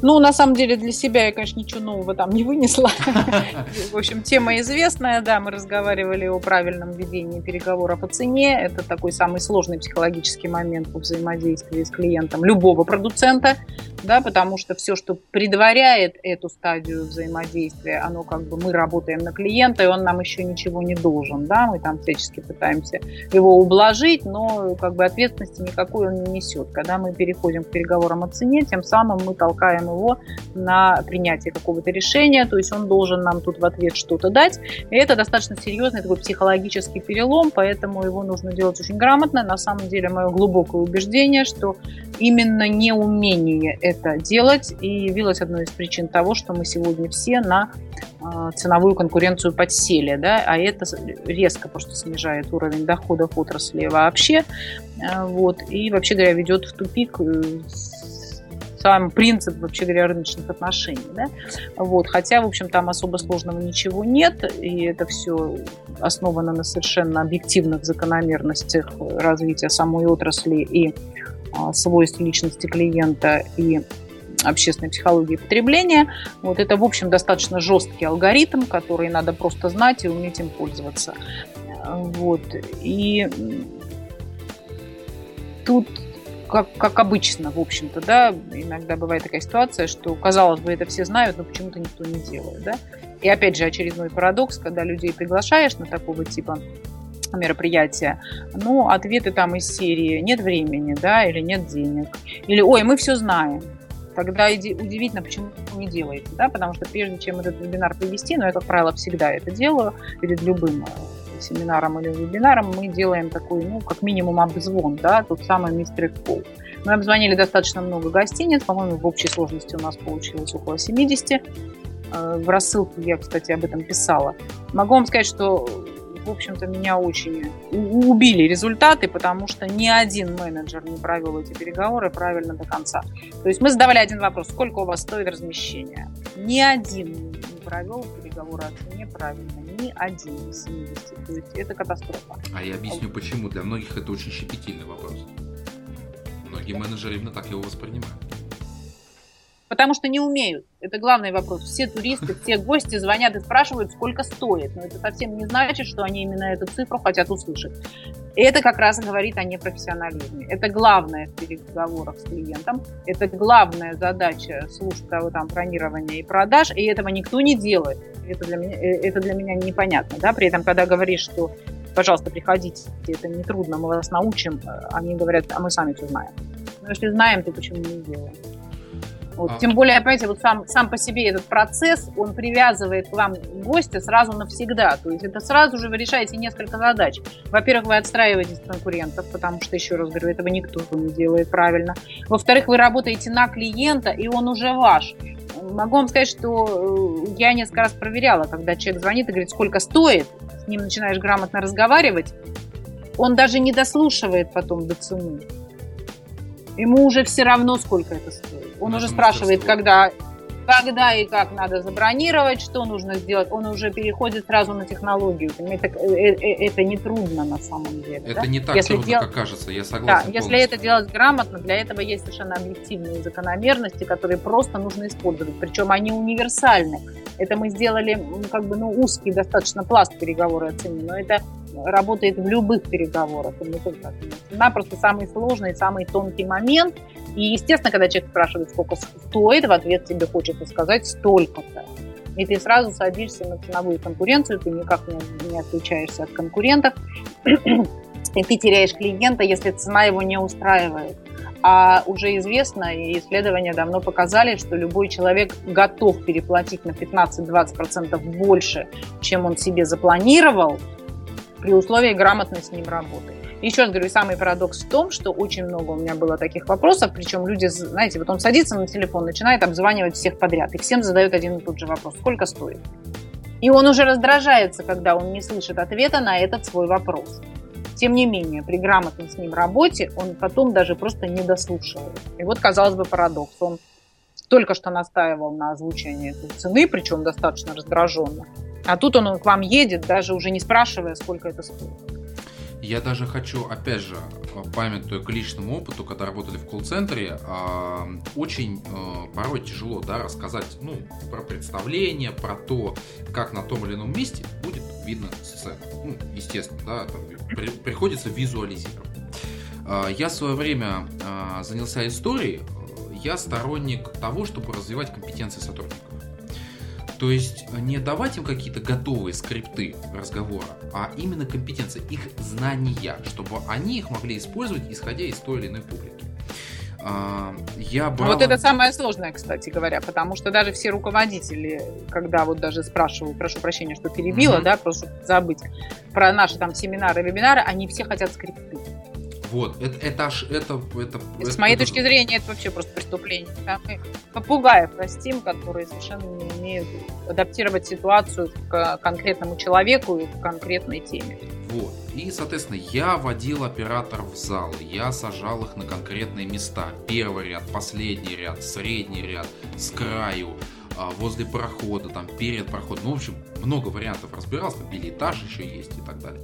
Ну, на самом деле, для себя я, конечно, ничего нового там не вынесла. В общем, тема известная, да, мы разговаривали о правильном ведении переговоров о цене. Это такой самый сложный психологический момент по взаимодействию с клиентом любого продуцента, да, потому что все, что предваряет эту стадию взаимодействия, оно как бы мы работаем на клиента, и он нам еще ничего не должен, да, мы там всячески пытаемся его ублажить, но как бы ответственности никакой он не несет. Когда мы переходим к переговорам о цене, тем самым мы толкаем его на принятие какого-то решения, то есть он должен нам тут в ответ что-то дать. И это достаточно серьезный такой психологический перелом, поэтому его нужно делать очень грамотно. На самом деле мое глубокое убеждение, что именно неумение это делать и явилось одной из причин того, что мы сегодня все на а, ценовую конкуренцию подсели, да, а это резко просто снижает уровень доходов отрасли вообще, а, вот, и вообще говоря ведет в тупик э, сам принцип, вообще говоря, рыночных отношений. Да? Вот. Хотя, в общем, там особо сложного ничего нет, и это все основано на совершенно объективных закономерностях развития самой отрасли и а, свойств личности клиента и общественной психологии потребления. Вот это, в общем, достаточно жесткий алгоритм, который надо просто знать и уметь им пользоваться. Вот. И тут как, как обычно, в общем-то, да, иногда бывает такая ситуация, что, казалось бы, это все знают, но почему-то никто не делает, да. И опять же, очередной парадокс, когда людей приглашаешь на такого типа мероприятия, ну, ответы там из серии «нет времени», да, или «нет денег», или «ой, мы все знаем», тогда удивительно, почему не делаете, да, потому что прежде чем этот вебинар провести, но я, как правило, всегда это делаю перед любым семинаром или вебинаром, мы делаем такой, ну, как минимум обзвон, да, тот самый мистер Кол. Мы обзвонили достаточно много гостиниц, по-моему, в общей сложности у нас получилось около 70. Э, в рассылке я, кстати, об этом писала. Могу вам сказать, что в общем-то, меня очень убили результаты, потому что ни один менеджер не провел эти переговоры правильно до конца. То есть мы задавали один вопрос, сколько у вас стоит размещение? Ни один не провел переговоры о цене правильно ни один из 70. То есть это катастрофа. А я объясню почему. Для многих это очень щепетильный вопрос. Многие менеджеры именно так его воспринимают. Потому что не умеют. Это главный вопрос. Все туристы, все гости звонят и спрашивают, сколько стоит. Но это совсем не значит, что они именно эту цифру хотят услышать. И это как раз говорит о непрофессионализме. Это главное в переговорах с клиентом. Это главная задача служб там, бронирования и продаж. И этого никто не делает. Это для меня, э, это для меня непонятно. Да? При этом, когда говоришь, что пожалуйста, приходите, это не трудно, мы вас научим, э, они говорят, а мы сами все знаем. Но если знаем, то почему не делаем? Вот. А. Тем более, понимаете, вот сам, сам по себе этот процесс, он привязывает к вам гостя сразу навсегда. То есть это сразу же вы решаете несколько задач. Во-первых, вы отстраиваетесь конкурентов, потому что, еще раз говорю, этого никто не делает правильно. Во-вторых, вы работаете на клиента, и он уже ваш. Могу вам сказать, что э, я несколько раз проверяла, когда человек звонит и говорит, сколько стоит, с ним начинаешь грамотно разговаривать, он даже не дослушивает потом до цены. Ему уже все равно, сколько это стоит. Он уже спрашивает, когда, когда и как надо забронировать, что нужно сделать. Он уже переходит сразу на технологию. Это, э, э, это не трудно на самом деле. Это да? не так если трудно, дел... как кажется, я согласен. Да, полностью. если это делать грамотно, для этого есть совершенно объективные закономерности, которые просто нужно использовать. Причем они универсальны. Это мы сделали как бы ну, узкий достаточно пласт переговоры о цене, но это работает в любых переговорах, и не только Цена просто самый сложный, самый тонкий момент, и, естественно, когда человек спрашивает, сколько стоит, в ответ тебе хочется сказать столько-то. И ты сразу садишься на ценовую конкуренцию, ты никак не, не отличаешься от конкурентов, и ты теряешь клиента, если цена его не устраивает. А уже известно, и исследования давно показали, что любой человек готов переплатить на 15-20% больше, чем он себе запланировал, при условии грамотно с ним работы. Еще раз говорю, самый парадокс в том, что очень много у меня было таких вопросов, причем люди, знаете, вот он садится на телефон, начинает обзванивать всех подряд, и всем задают один и тот же вопрос, сколько стоит? И он уже раздражается, когда он не слышит ответа на этот свой вопрос. Тем не менее, при грамотной с ним работе он потом даже просто не дослушивает. И вот, казалось бы, парадокс. Он только что настаивал на озвучении этой цены, причем достаточно раздраженно. А тут он, он к вам едет, даже уже не спрашивая, сколько это стоит. Я даже хочу, опять же, памятуя к личному опыту, когда работали в колл-центре, а, очень а, порой тяжело да, рассказать ну, про представление, про то, как на том или ином месте будет видно сцена. Ну, естественно, да, при, приходится визуализировать. А, я в свое время занялся историей, я сторонник того, чтобы развивать компетенции сотрудников. То есть не давать им какие-то готовые скрипты разговора, а именно компетенции, их знания, чтобы они их могли использовать, исходя из той или иной публики. А, я брал... Вот это самое сложное, кстати говоря, потому что даже все руководители, когда вот даже спрашиваю, прошу прощения, что перебила, mm-hmm. да, просто забыть, про наши там семинары, вебинары, они все хотят скрипты. Вот, это, это аж, это, это, С это, моей это... точки зрения, это вообще просто преступление. Там мы попугаев растим, которые совершенно не умеют адаптировать ситуацию к конкретному человеку и к конкретной теме. Вот. И, соответственно, я водил операторов в зал, я сажал их на конкретные места. Первый ряд, последний ряд, средний ряд, с краю, а, возле прохода, там, перед проходом. Ну, в общем, много вариантов разбирался, билетаж еще есть и так далее.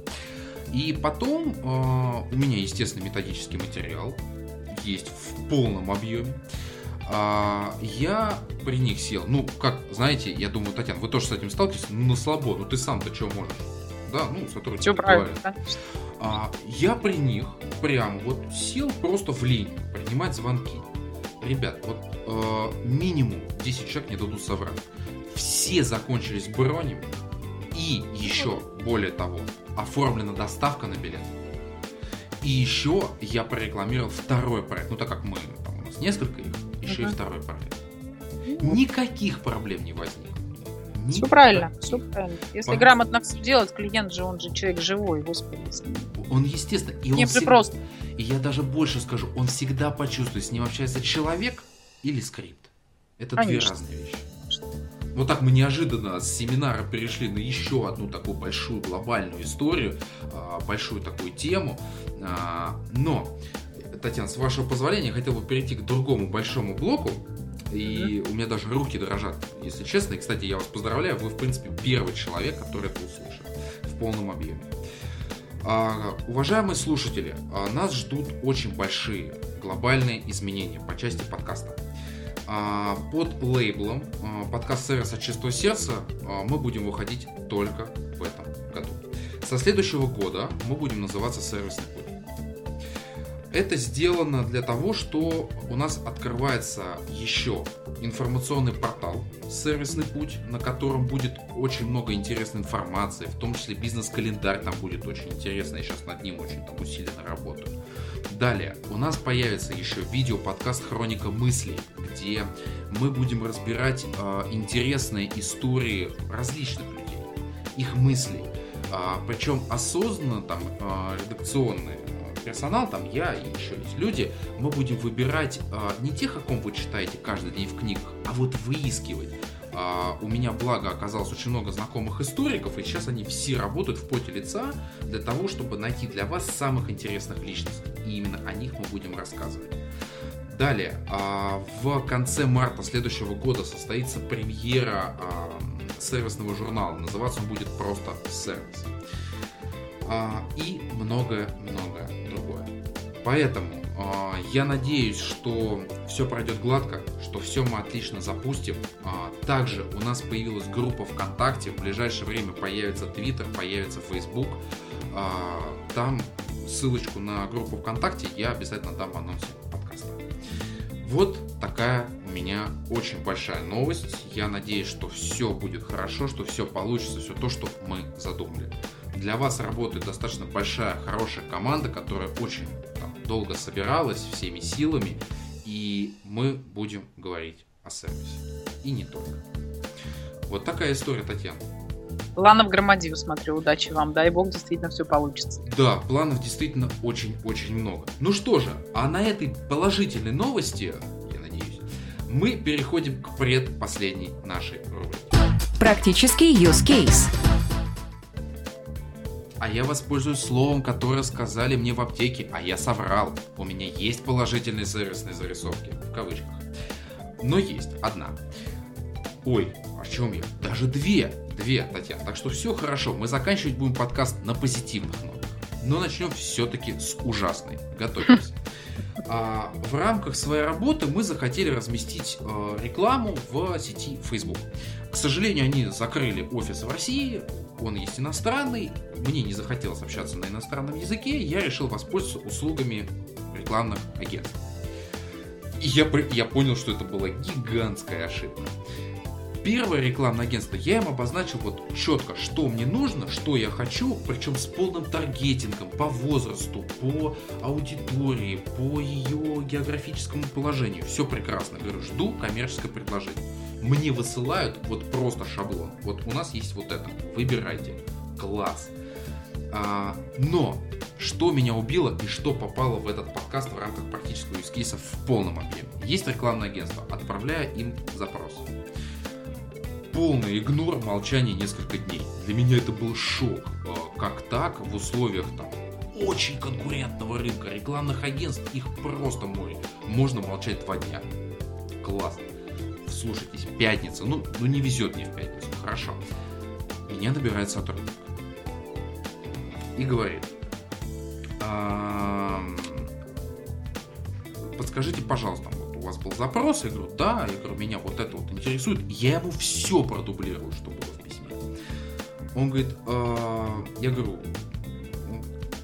И потом э, у меня, естественно, методический материал есть в полном объеме. А, я при них сел. Ну, как, знаете, я думаю, Татьяна, вы тоже с этим сталкиваетесь, ну, на слабо, ну ты сам-то что можешь? Да, ну, сотрудники Все правильно, А, я при них прям вот сел просто в линию принимать звонки. Ребят, вот э, минимум 10 человек не дадут соврать. Все закончились бронями, и еще, более того, оформлена доставка на билет. И еще я прорекламировал второй проект. Ну, так как мы, там, у нас несколько их, еще uh-huh. и второй проект. Никаких проблем не возникло. Никак... Все правильно, все правильно. Если Пон... грамотно все делать, клиент же, он же человек живой, господи. Он, естественно, и он Не всегда... просто. И я даже больше скажу, он всегда почувствует, с ним общается человек или скрипт. Это Конечно. две разные вещи. Вот так мы неожиданно с семинара перешли на еще одну такую большую глобальную историю, а, большую такую тему. А, но, Татьяна, с вашего позволения, я хотел бы перейти к другому большому блоку. И у меня даже руки дрожат, если честно. И, кстати, я вас поздравляю, вы, в принципе, первый человек, который это услышал в полном объеме. А, уважаемые слушатели, нас ждут очень большие глобальные изменения по части подкаста. А, под лейблом а, подкаст сервиса Чистого сердца а, мы будем выходить только в этом году. Со следующего года мы будем называться сервисный путь. Это сделано для того, что у нас открывается еще информационный портал «Сервисный путь», на котором будет очень много интересной информации, в том числе бизнес-календарь там будет очень интересный, я сейчас над ним очень там усиленно работаю. Далее, у нас появится еще видео-подкаст «Хроника мыслей», где мы будем разбирать э, интересные истории различных людей, их мыслей, э, причем осознанно там э, редакционные персонал, там я и еще есть люди, мы будем выбирать э, не тех, о ком вы читаете каждый день в книгах, а вот выискивать. Э, у меня, благо, оказалось очень много знакомых историков, и сейчас они все работают в поте лица для того, чтобы найти для вас самых интересных личностей. И именно о них мы будем рассказывать. Далее, э, в конце марта следующего года состоится премьера э, сервисного журнала. Называться он будет просто «Сервис». И многое-многое Поэтому э, я надеюсь, что все пройдет гладко, что все мы отлично запустим. А, также у нас появилась группа ВКонтакте, в ближайшее время появится Твиттер, появится Фейсбук. А, там ссылочку на группу ВКонтакте я обязательно дам в анонсе подкаста. Вот такая у меня очень большая новость. Я надеюсь, что все будет хорошо, что все получится, все то, что мы задумали. Для вас работает достаточно большая, хорошая команда, которая очень долго собиралась всеми силами, и мы будем говорить о сервисе. И не только. Вот такая история, Татьяна. Планов громадил, смотрю. Удачи вам. Дай бог, действительно все получится. Да, планов действительно очень-очень много. Ну что же, а на этой положительной новости, я надеюсь, мы переходим к предпоследней нашей рубрике. Практический use case а я воспользуюсь словом, которое сказали мне в аптеке, а я соврал. У меня есть положительные сервисные зарисовки, в кавычках. Но есть одна. Ой, о чем я? Даже две. Две, Татьяна. Так что все хорошо. Мы заканчивать будем подкаст на позитивных нотах. но начнем все-таки с ужасной. Готовьтесь. А, в рамках своей работы мы захотели разместить э, рекламу в сети Facebook. К сожалению, они закрыли офис в России, он есть иностранный, мне не захотелось общаться на иностранном языке, я решил воспользоваться услугами рекламных агентств. И я, я понял, что это была гигантская ошибка. Первое рекламное агентство, я им обозначил вот четко, что мне нужно, что я хочу, причем с полным таргетингом по возрасту, по аудитории, по ее географическому положению. Все прекрасно. Говорю, жду коммерческое предложение. Мне высылают вот просто шаблон. Вот у нас есть вот это. Выбирайте. Класс. А, но что меня убило и что попало в этот подкаст в рамках практического юзкейса в полном объеме. Есть рекламное агентство, отправляя им запрос полный игнор, молчание несколько дней. Для меня это был шок. А, как так в условиях там очень конкурентного рынка, рекламных агентств, их просто море. Можно молчать два дня. Классно. Слушайтесь, пятница. Ну, ну не везет мне в пятницу. Хорошо. Меня набирает сотрудник. И говорит. Подскажите, пожалуйста, у вас был запрос? Я говорю, да. Я говорю, меня вот это вот интересует. Я ему все продублирую, что было в письме. Он говорит, э, я говорю,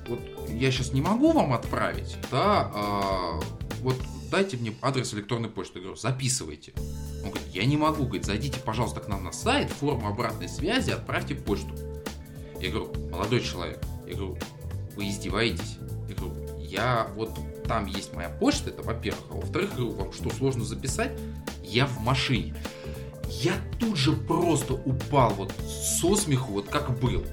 вот я сейчас не могу вам отправить, да, э, вот дайте мне адрес электронной почты. Я говорю, записывайте. Он говорит, я не могу, говорит, зайдите, пожалуйста, к нам на сайт, форму обратной связи, отправьте почту. Я говорю, молодой человек, я говорю, вы издеваетесь? Я говорю, я вот там есть моя почта, это во-первых. А во-вторых, вам что, сложно записать? Я в машине. Я тут же просто упал вот со смеху, вот как был.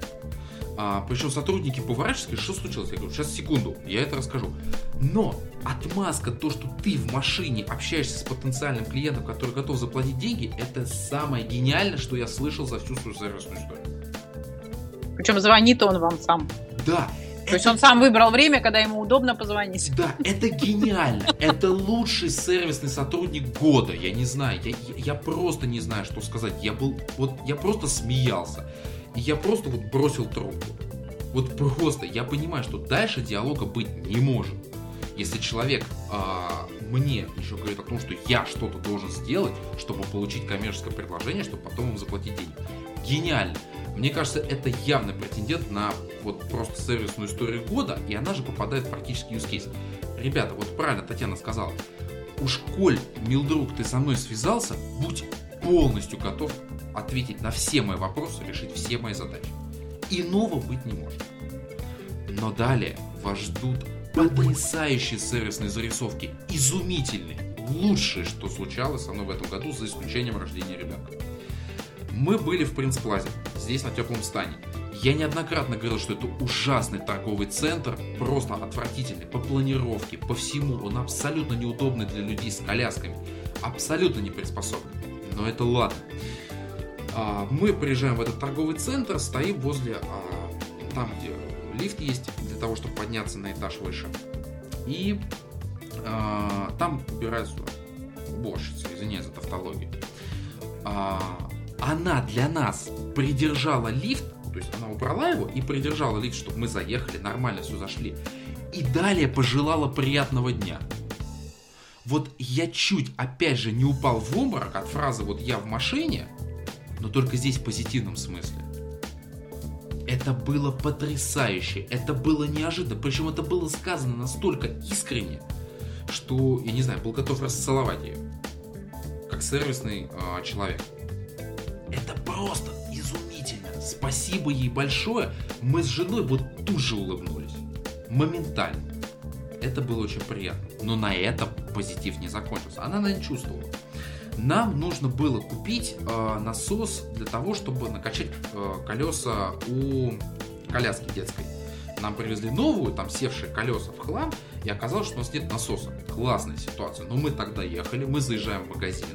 А, причем сотрудники поворачиваются, что случилось? Я говорю, сейчас секунду, я это расскажу. Но отмазка, то, что ты в машине общаешься с потенциальным клиентом, который готов заплатить деньги, это самое гениальное, что я слышал за всю свою сервисную историю. Причем звонит он вам сам. Да, то есть он сам выбрал время, когда ему удобно позвонить. Да, это гениально. Это лучший сервисный сотрудник года. Я не знаю, я, я просто не знаю, что сказать. Я был, вот я просто смеялся. И я просто вот бросил трубку. Вот просто, я понимаю, что дальше диалога быть не может. Если человек а, мне еще говорит о том, что я что-то должен сделать, чтобы получить коммерческое предложение, чтобы потом ему заплатить деньги. Гениально. Мне кажется, это явный претендент на вот просто сервисную историю года, и она же попадает в практически use case. Ребята, вот правильно Татьяна сказала, уж коль, милдруг, ты со мной связался, будь полностью готов ответить на все мои вопросы, решить все мои задачи. Иного быть не может. Но далее вас ждут потрясающие сервисные зарисовки, изумительные, лучшее, что случалось со мной в этом году, за исключением рождения ребенка. Мы были в Принц Плазе, здесь на теплом стане. Я неоднократно говорил, что это ужасный торговый центр, просто отвратительный по планировке, по всему. Он абсолютно неудобный для людей с колясками, абсолютно не приспособленный. Но это ладно. А, мы приезжаем в этот торговый центр, стоим возле а, там, где лифт есть, для того, чтобы подняться на этаж выше. И а, там убираются уборщицы, извиняюсь за тавтологию она для нас придержала лифт, то есть она убрала его и придержала лифт, чтобы мы заехали, нормально все зашли. И далее пожелала приятного дня. Вот я чуть, опять же, не упал в обморок от фразы «вот я в машине», но только здесь в позитивном смысле. Это было потрясающе, это было неожиданно, причем это было сказано настолько искренне, что, я не знаю, был готов расцеловать ее, как сервисный э, человек. Просто изумительно. Спасибо ей большое. Мы с женой вот тут же улыбнулись. Моментально. Это было очень приятно. Но на этом позитив не закончился. Она, наверное, чувствовала. Нам нужно было купить э, насос для того, чтобы накачать э, колеса у коляски детской. Нам привезли новую, там севшие колеса в хлам, и оказалось, что у нас нет насоса. Классная ситуация. Но мы тогда ехали, мы заезжаем в магазин,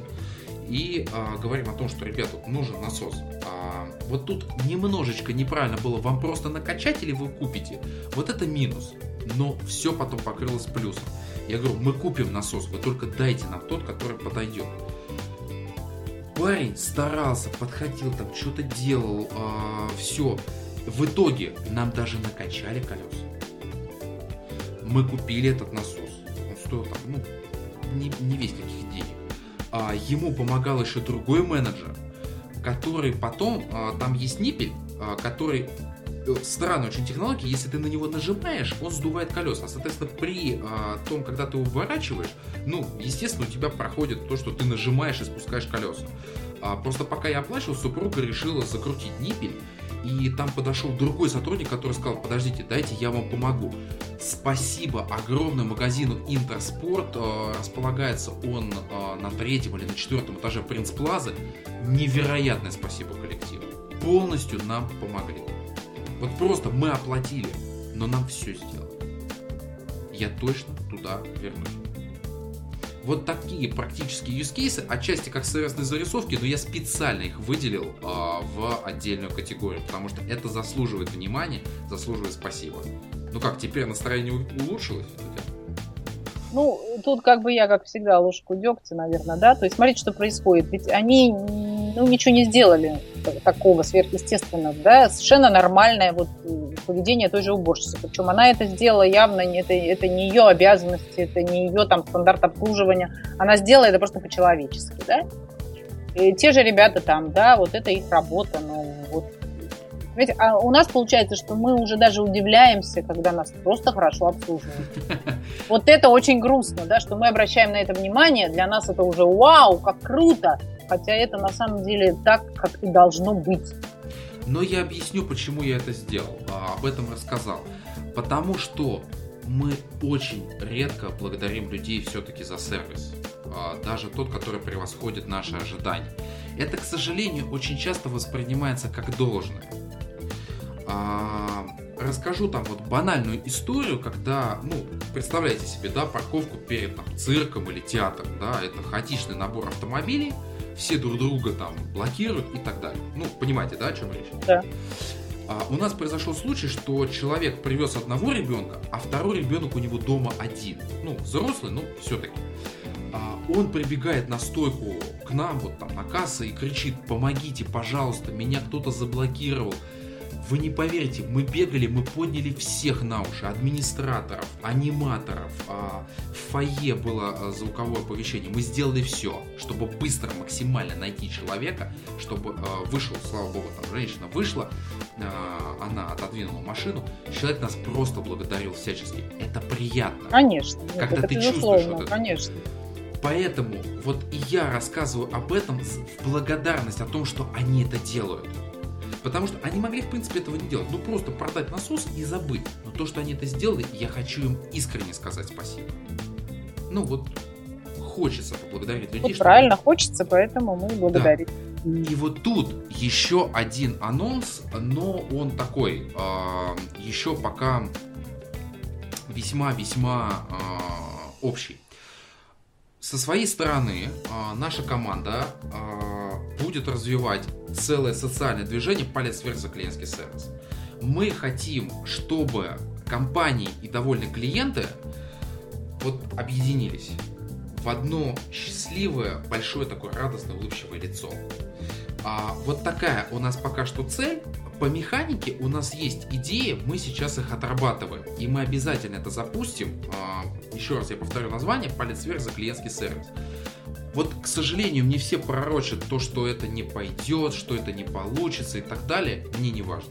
и а, говорим о том, что, ребята, нужен насос. А, вот тут немножечко неправильно было, вам просто накачать или вы купите? Вот это минус. Но все потом покрылось плюсом. Я говорю, мы купим насос, вы только дайте нам тот, который подойдет. Парень старался, подходил там, что-то делал, а, все. В итоге нам даже накачали колеса. Мы купили этот насос. Он стоил там, ну, не, не весь каких. А, ему помогал еще другой менеджер, который потом, а, там есть ниппель, а, который э, странная очень технология, если ты на него нажимаешь, он сдувает колеса. Соответственно, при том, когда ты его выворачиваешь, ну, естественно, у тебя проходит то, что ты нажимаешь и спускаешь колеса. Просто пока я оплачивал, супруга решила закрутить ниппель, и там подошел другой сотрудник, который сказал, подождите, дайте я вам помогу. Спасибо огромное магазину Интерспорт. Э, располагается он э, на третьем или на четвертом этаже Принц Плазы. Невероятное спасибо коллективу. Полностью нам помогли. Вот просто мы оплатили, но нам все сделали. Я точно туда вернусь. Вот такие практические use cases, отчасти как сервисные зарисовки, но я специально их выделил э, в отдельную категорию, потому что это заслуживает внимания, заслуживает спасибо. Ну как, теперь настроение улучшилось? Ну, тут как бы я, как всегда, ложку дегтя, наверное, да. То есть смотрите, что происходит. Ведь они ну, ничего не сделали такого сверхъестественного, да. Совершенно нормальное вот поведение той же уборщицы. Причем она это сделала явно, это, это не ее обязанности, это не ее там стандарт обслуживания. Она сделала это просто по-человечески, да. И те же ребята там, да, вот это их работа, ну вот Понимаете, а у нас получается, что мы уже даже удивляемся, когда нас просто хорошо обслуживают. Вот это очень грустно, да, что мы обращаем на это внимание. Для нас это уже вау, как круто. Хотя это на самом деле так, как и должно быть. Но я объясню, почему я это сделал, а, об этом рассказал. Потому что мы очень редко благодарим людей все-таки за сервис. А, даже тот, который превосходит наши ожидания. Это, к сожалению, очень часто воспринимается как должное. А, расскажу там вот банальную историю, когда, ну, представляете себе, да, парковку перед там, цирком или театром, да, это хаотичный набор автомобилей, все друг друга там блокируют и так далее. Ну, понимаете, да, о чем речь? Да. А, у нас произошел случай, что человек привез одного ребенка, а второй ребенок у него дома один. Ну, взрослый, но все-таки. А, он прибегает на стойку к нам, вот там на кассе, и кричит, помогите, пожалуйста, меня кто-то заблокировал. Вы не поверите, мы бегали, мы подняли всех на уши, администраторов, аниматоров, а, в фойе было а, звуковое оповещение. Мы сделали все, чтобы быстро, максимально найти человека, чтобы а, вышел, слава богу, там женщина вышла, она отодвинула машину, человек нас просто благодарил всячески. Это приятно. Конечно. Когда это ты чувствуешь вот это. Конечно. Поэтому вот и я рассказываю об этом в благодарность о том, что они это делают. Потому что они могли, в принципе, этого не делать. Ну, просто продать насос и забыть. Но то, что они это сделали, я хочу им искренне сказать спасибо. Ну, вот хочется поблагодарить людей. Вот правильно, хочется, поэтому мы благодарим. Да. И вот тут еще один анонс, но он такой, э, еще пока весьма-весьма э, общий. Со своей стороны, э, наша команда э, будет развивать целое социальное движение «Палец вверх за клиентский сервис». Мы хотим, чтобы компании и довольные клиенты вот объединились в одно счастливое, большое такое радостное, улыбчивое лицо. А, вот такая у нас пока что цель. По механике у нас есть идеи, мы сейчас их отрабатываем. И мы обязательно это запустим. А, еще раз я повторю название, палец вверх за клиентский сервис. Вот, к сожалению, мне все пророчат то, что это не пойдет, что это не получится и так далее. Мне не важно.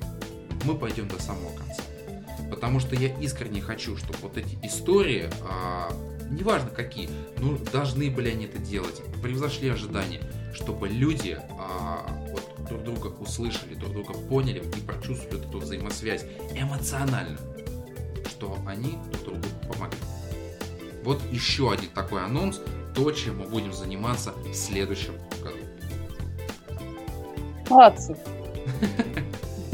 Мы пойдем до самого конца. Потому что я искренне хочу, чтобы вот эти истории, а, неважно какие, ну, должны были они это делать, превзошли ожидания, чтобы люди а, вот, друг друга услышали, друг друга поняли и прочувствовали эту взаимосвязь эмоционально, что они друг другу помогли. Вот еще один такой анонс то, чем мы будем заниматься в следующем году. Молодцы.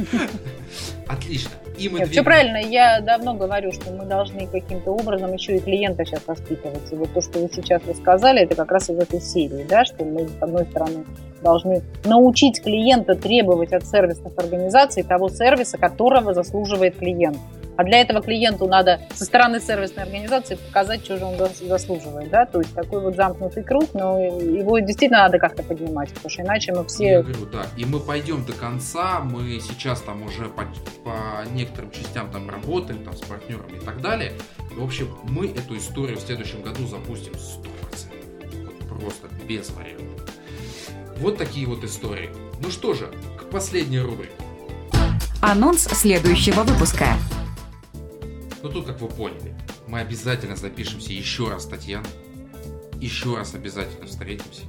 Отлично. И мы Нет, все правильно. Я давно говорю, что мы должны каким-то образом еще и клиента сейчас воспитывать. И вот то, что вы сейчас рассказали, это как раз из этой серии, да, что мы, с одной стороны, должны научить клиента требовать от сервисных организаций того сервиса, которого заслуживает клиент А для этого клиенту надо со стороны сервисной организации показать, что же он заслуживает. Да? То есть такой вот замкнутый круг, но его действительно надо как-то поднимать, потому что иначе мы все... Я говорю, да. И мы пойдем до конца, мы сейчас там уже по, по некоторым частям там работаем, там с партнерами и так далее. В общем, мы эту историю в следующем году запустим 100%. Вот просто без вариантов. Вот такие вот истории. Ну что же, к последней рубрике. Анонс следующего выпуска. Ну тут, как вы поняли, мы обязательно запишемся еще раз, Татьяна. Еще раз обязательно встретимся.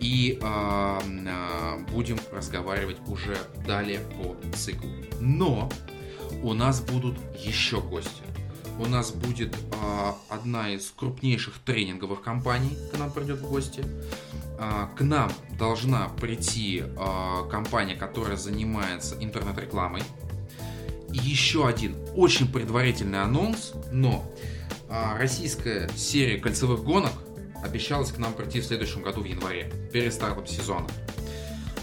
И э, э, будем разговаривать уже далее по циклу. Но у нас будут еще гости. У нас будет э, одна из крупнейших тренинговых компаний к нам придет в гости. Э, к нам должна прийти э, компания, которая занимается интернет-рекламой еще один очень предварительный анонс, но а, российская серия кольцевых гонок обещалась к нам прийти в следующем году в январе, перед стартом сезона.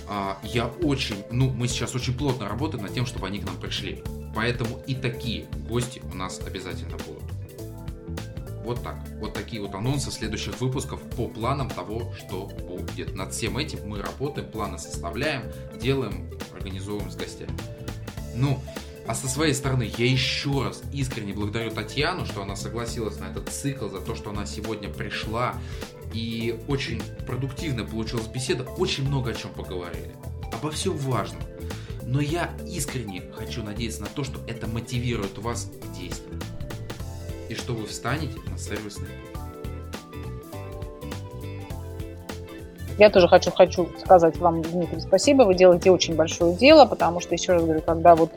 А, я очень, ну, мы сейчас очень плотно работаем над тем, чтобы они к нам пришли. Поэтому и такие гости у нас обязательно будут. Вот так. Вот такие вот анонсы следующих выпусков по планам того, что будет. Над всем этим мы работаем, планы составляем, делаем, организовываем с гостями. Ну, а со своей стороны, я еще раз искренне благодарю Татьяну, что она согласилась на этот цикл, за то, что она сегодня пришла. И очень продуктивно получилась беседа, очень много о чем поговорили. Обо всем важном. Но я искренне хочу надеяться на то, что это мотивирует вас к действию. И что вы встанете на сервисный Я тоже хочу, хочу сказать вам, Дмитрий, спасибо. Вы делаете очень большое дело, потому что, еще раз говорю, когда вот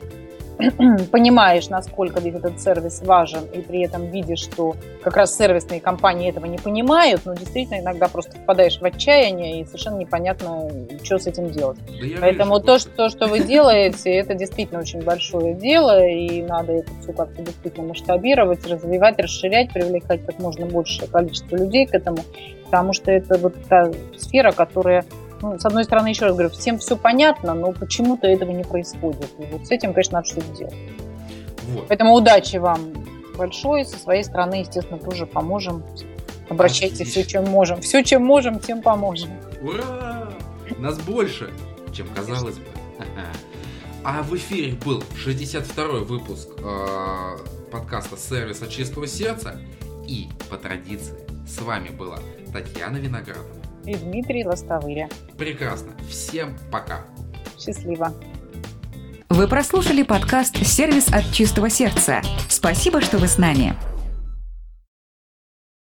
понимаешь, насколько этот сервис важен, и при этом видишь, что как раз сервисные компании этого не понимают, но действительно иногда просто впадаешь в отчаяние, и совершенно непонятно, что с этим делать. Да Поэтому вижу, то, что, то, что вы делаете, это действительно очень большое дело, и надо это все как-то действительно масштабировать, развивать, расширять, привлекать как можно большее количество людей к этому, потому что это вот та сфера, которая ну, с одной стороны, еще раз говорю, всем все понятно, но почему-то этого не происходит. И вот с этим, конечно, надо что-то делать. Вот. Поэтому удачи вам большой. Со своей стороны, естественно, тоже поможем. Обращайтесь Отлично. все, чем можем. Все, чем можем, тем поможем. Ура! Нас больше, чем казалось бы. А в эфире был 62-й выпуск э, подкаста «Сервис от чистого сердца». И по традиции с вами была Татьяна Виноградова и Дмитрий Лостовыря. Прекрасно. Всем пока. Счастливо. Вы прослушали подкаст «Сервис от чистого сердца». Спасибо, что вы с нами.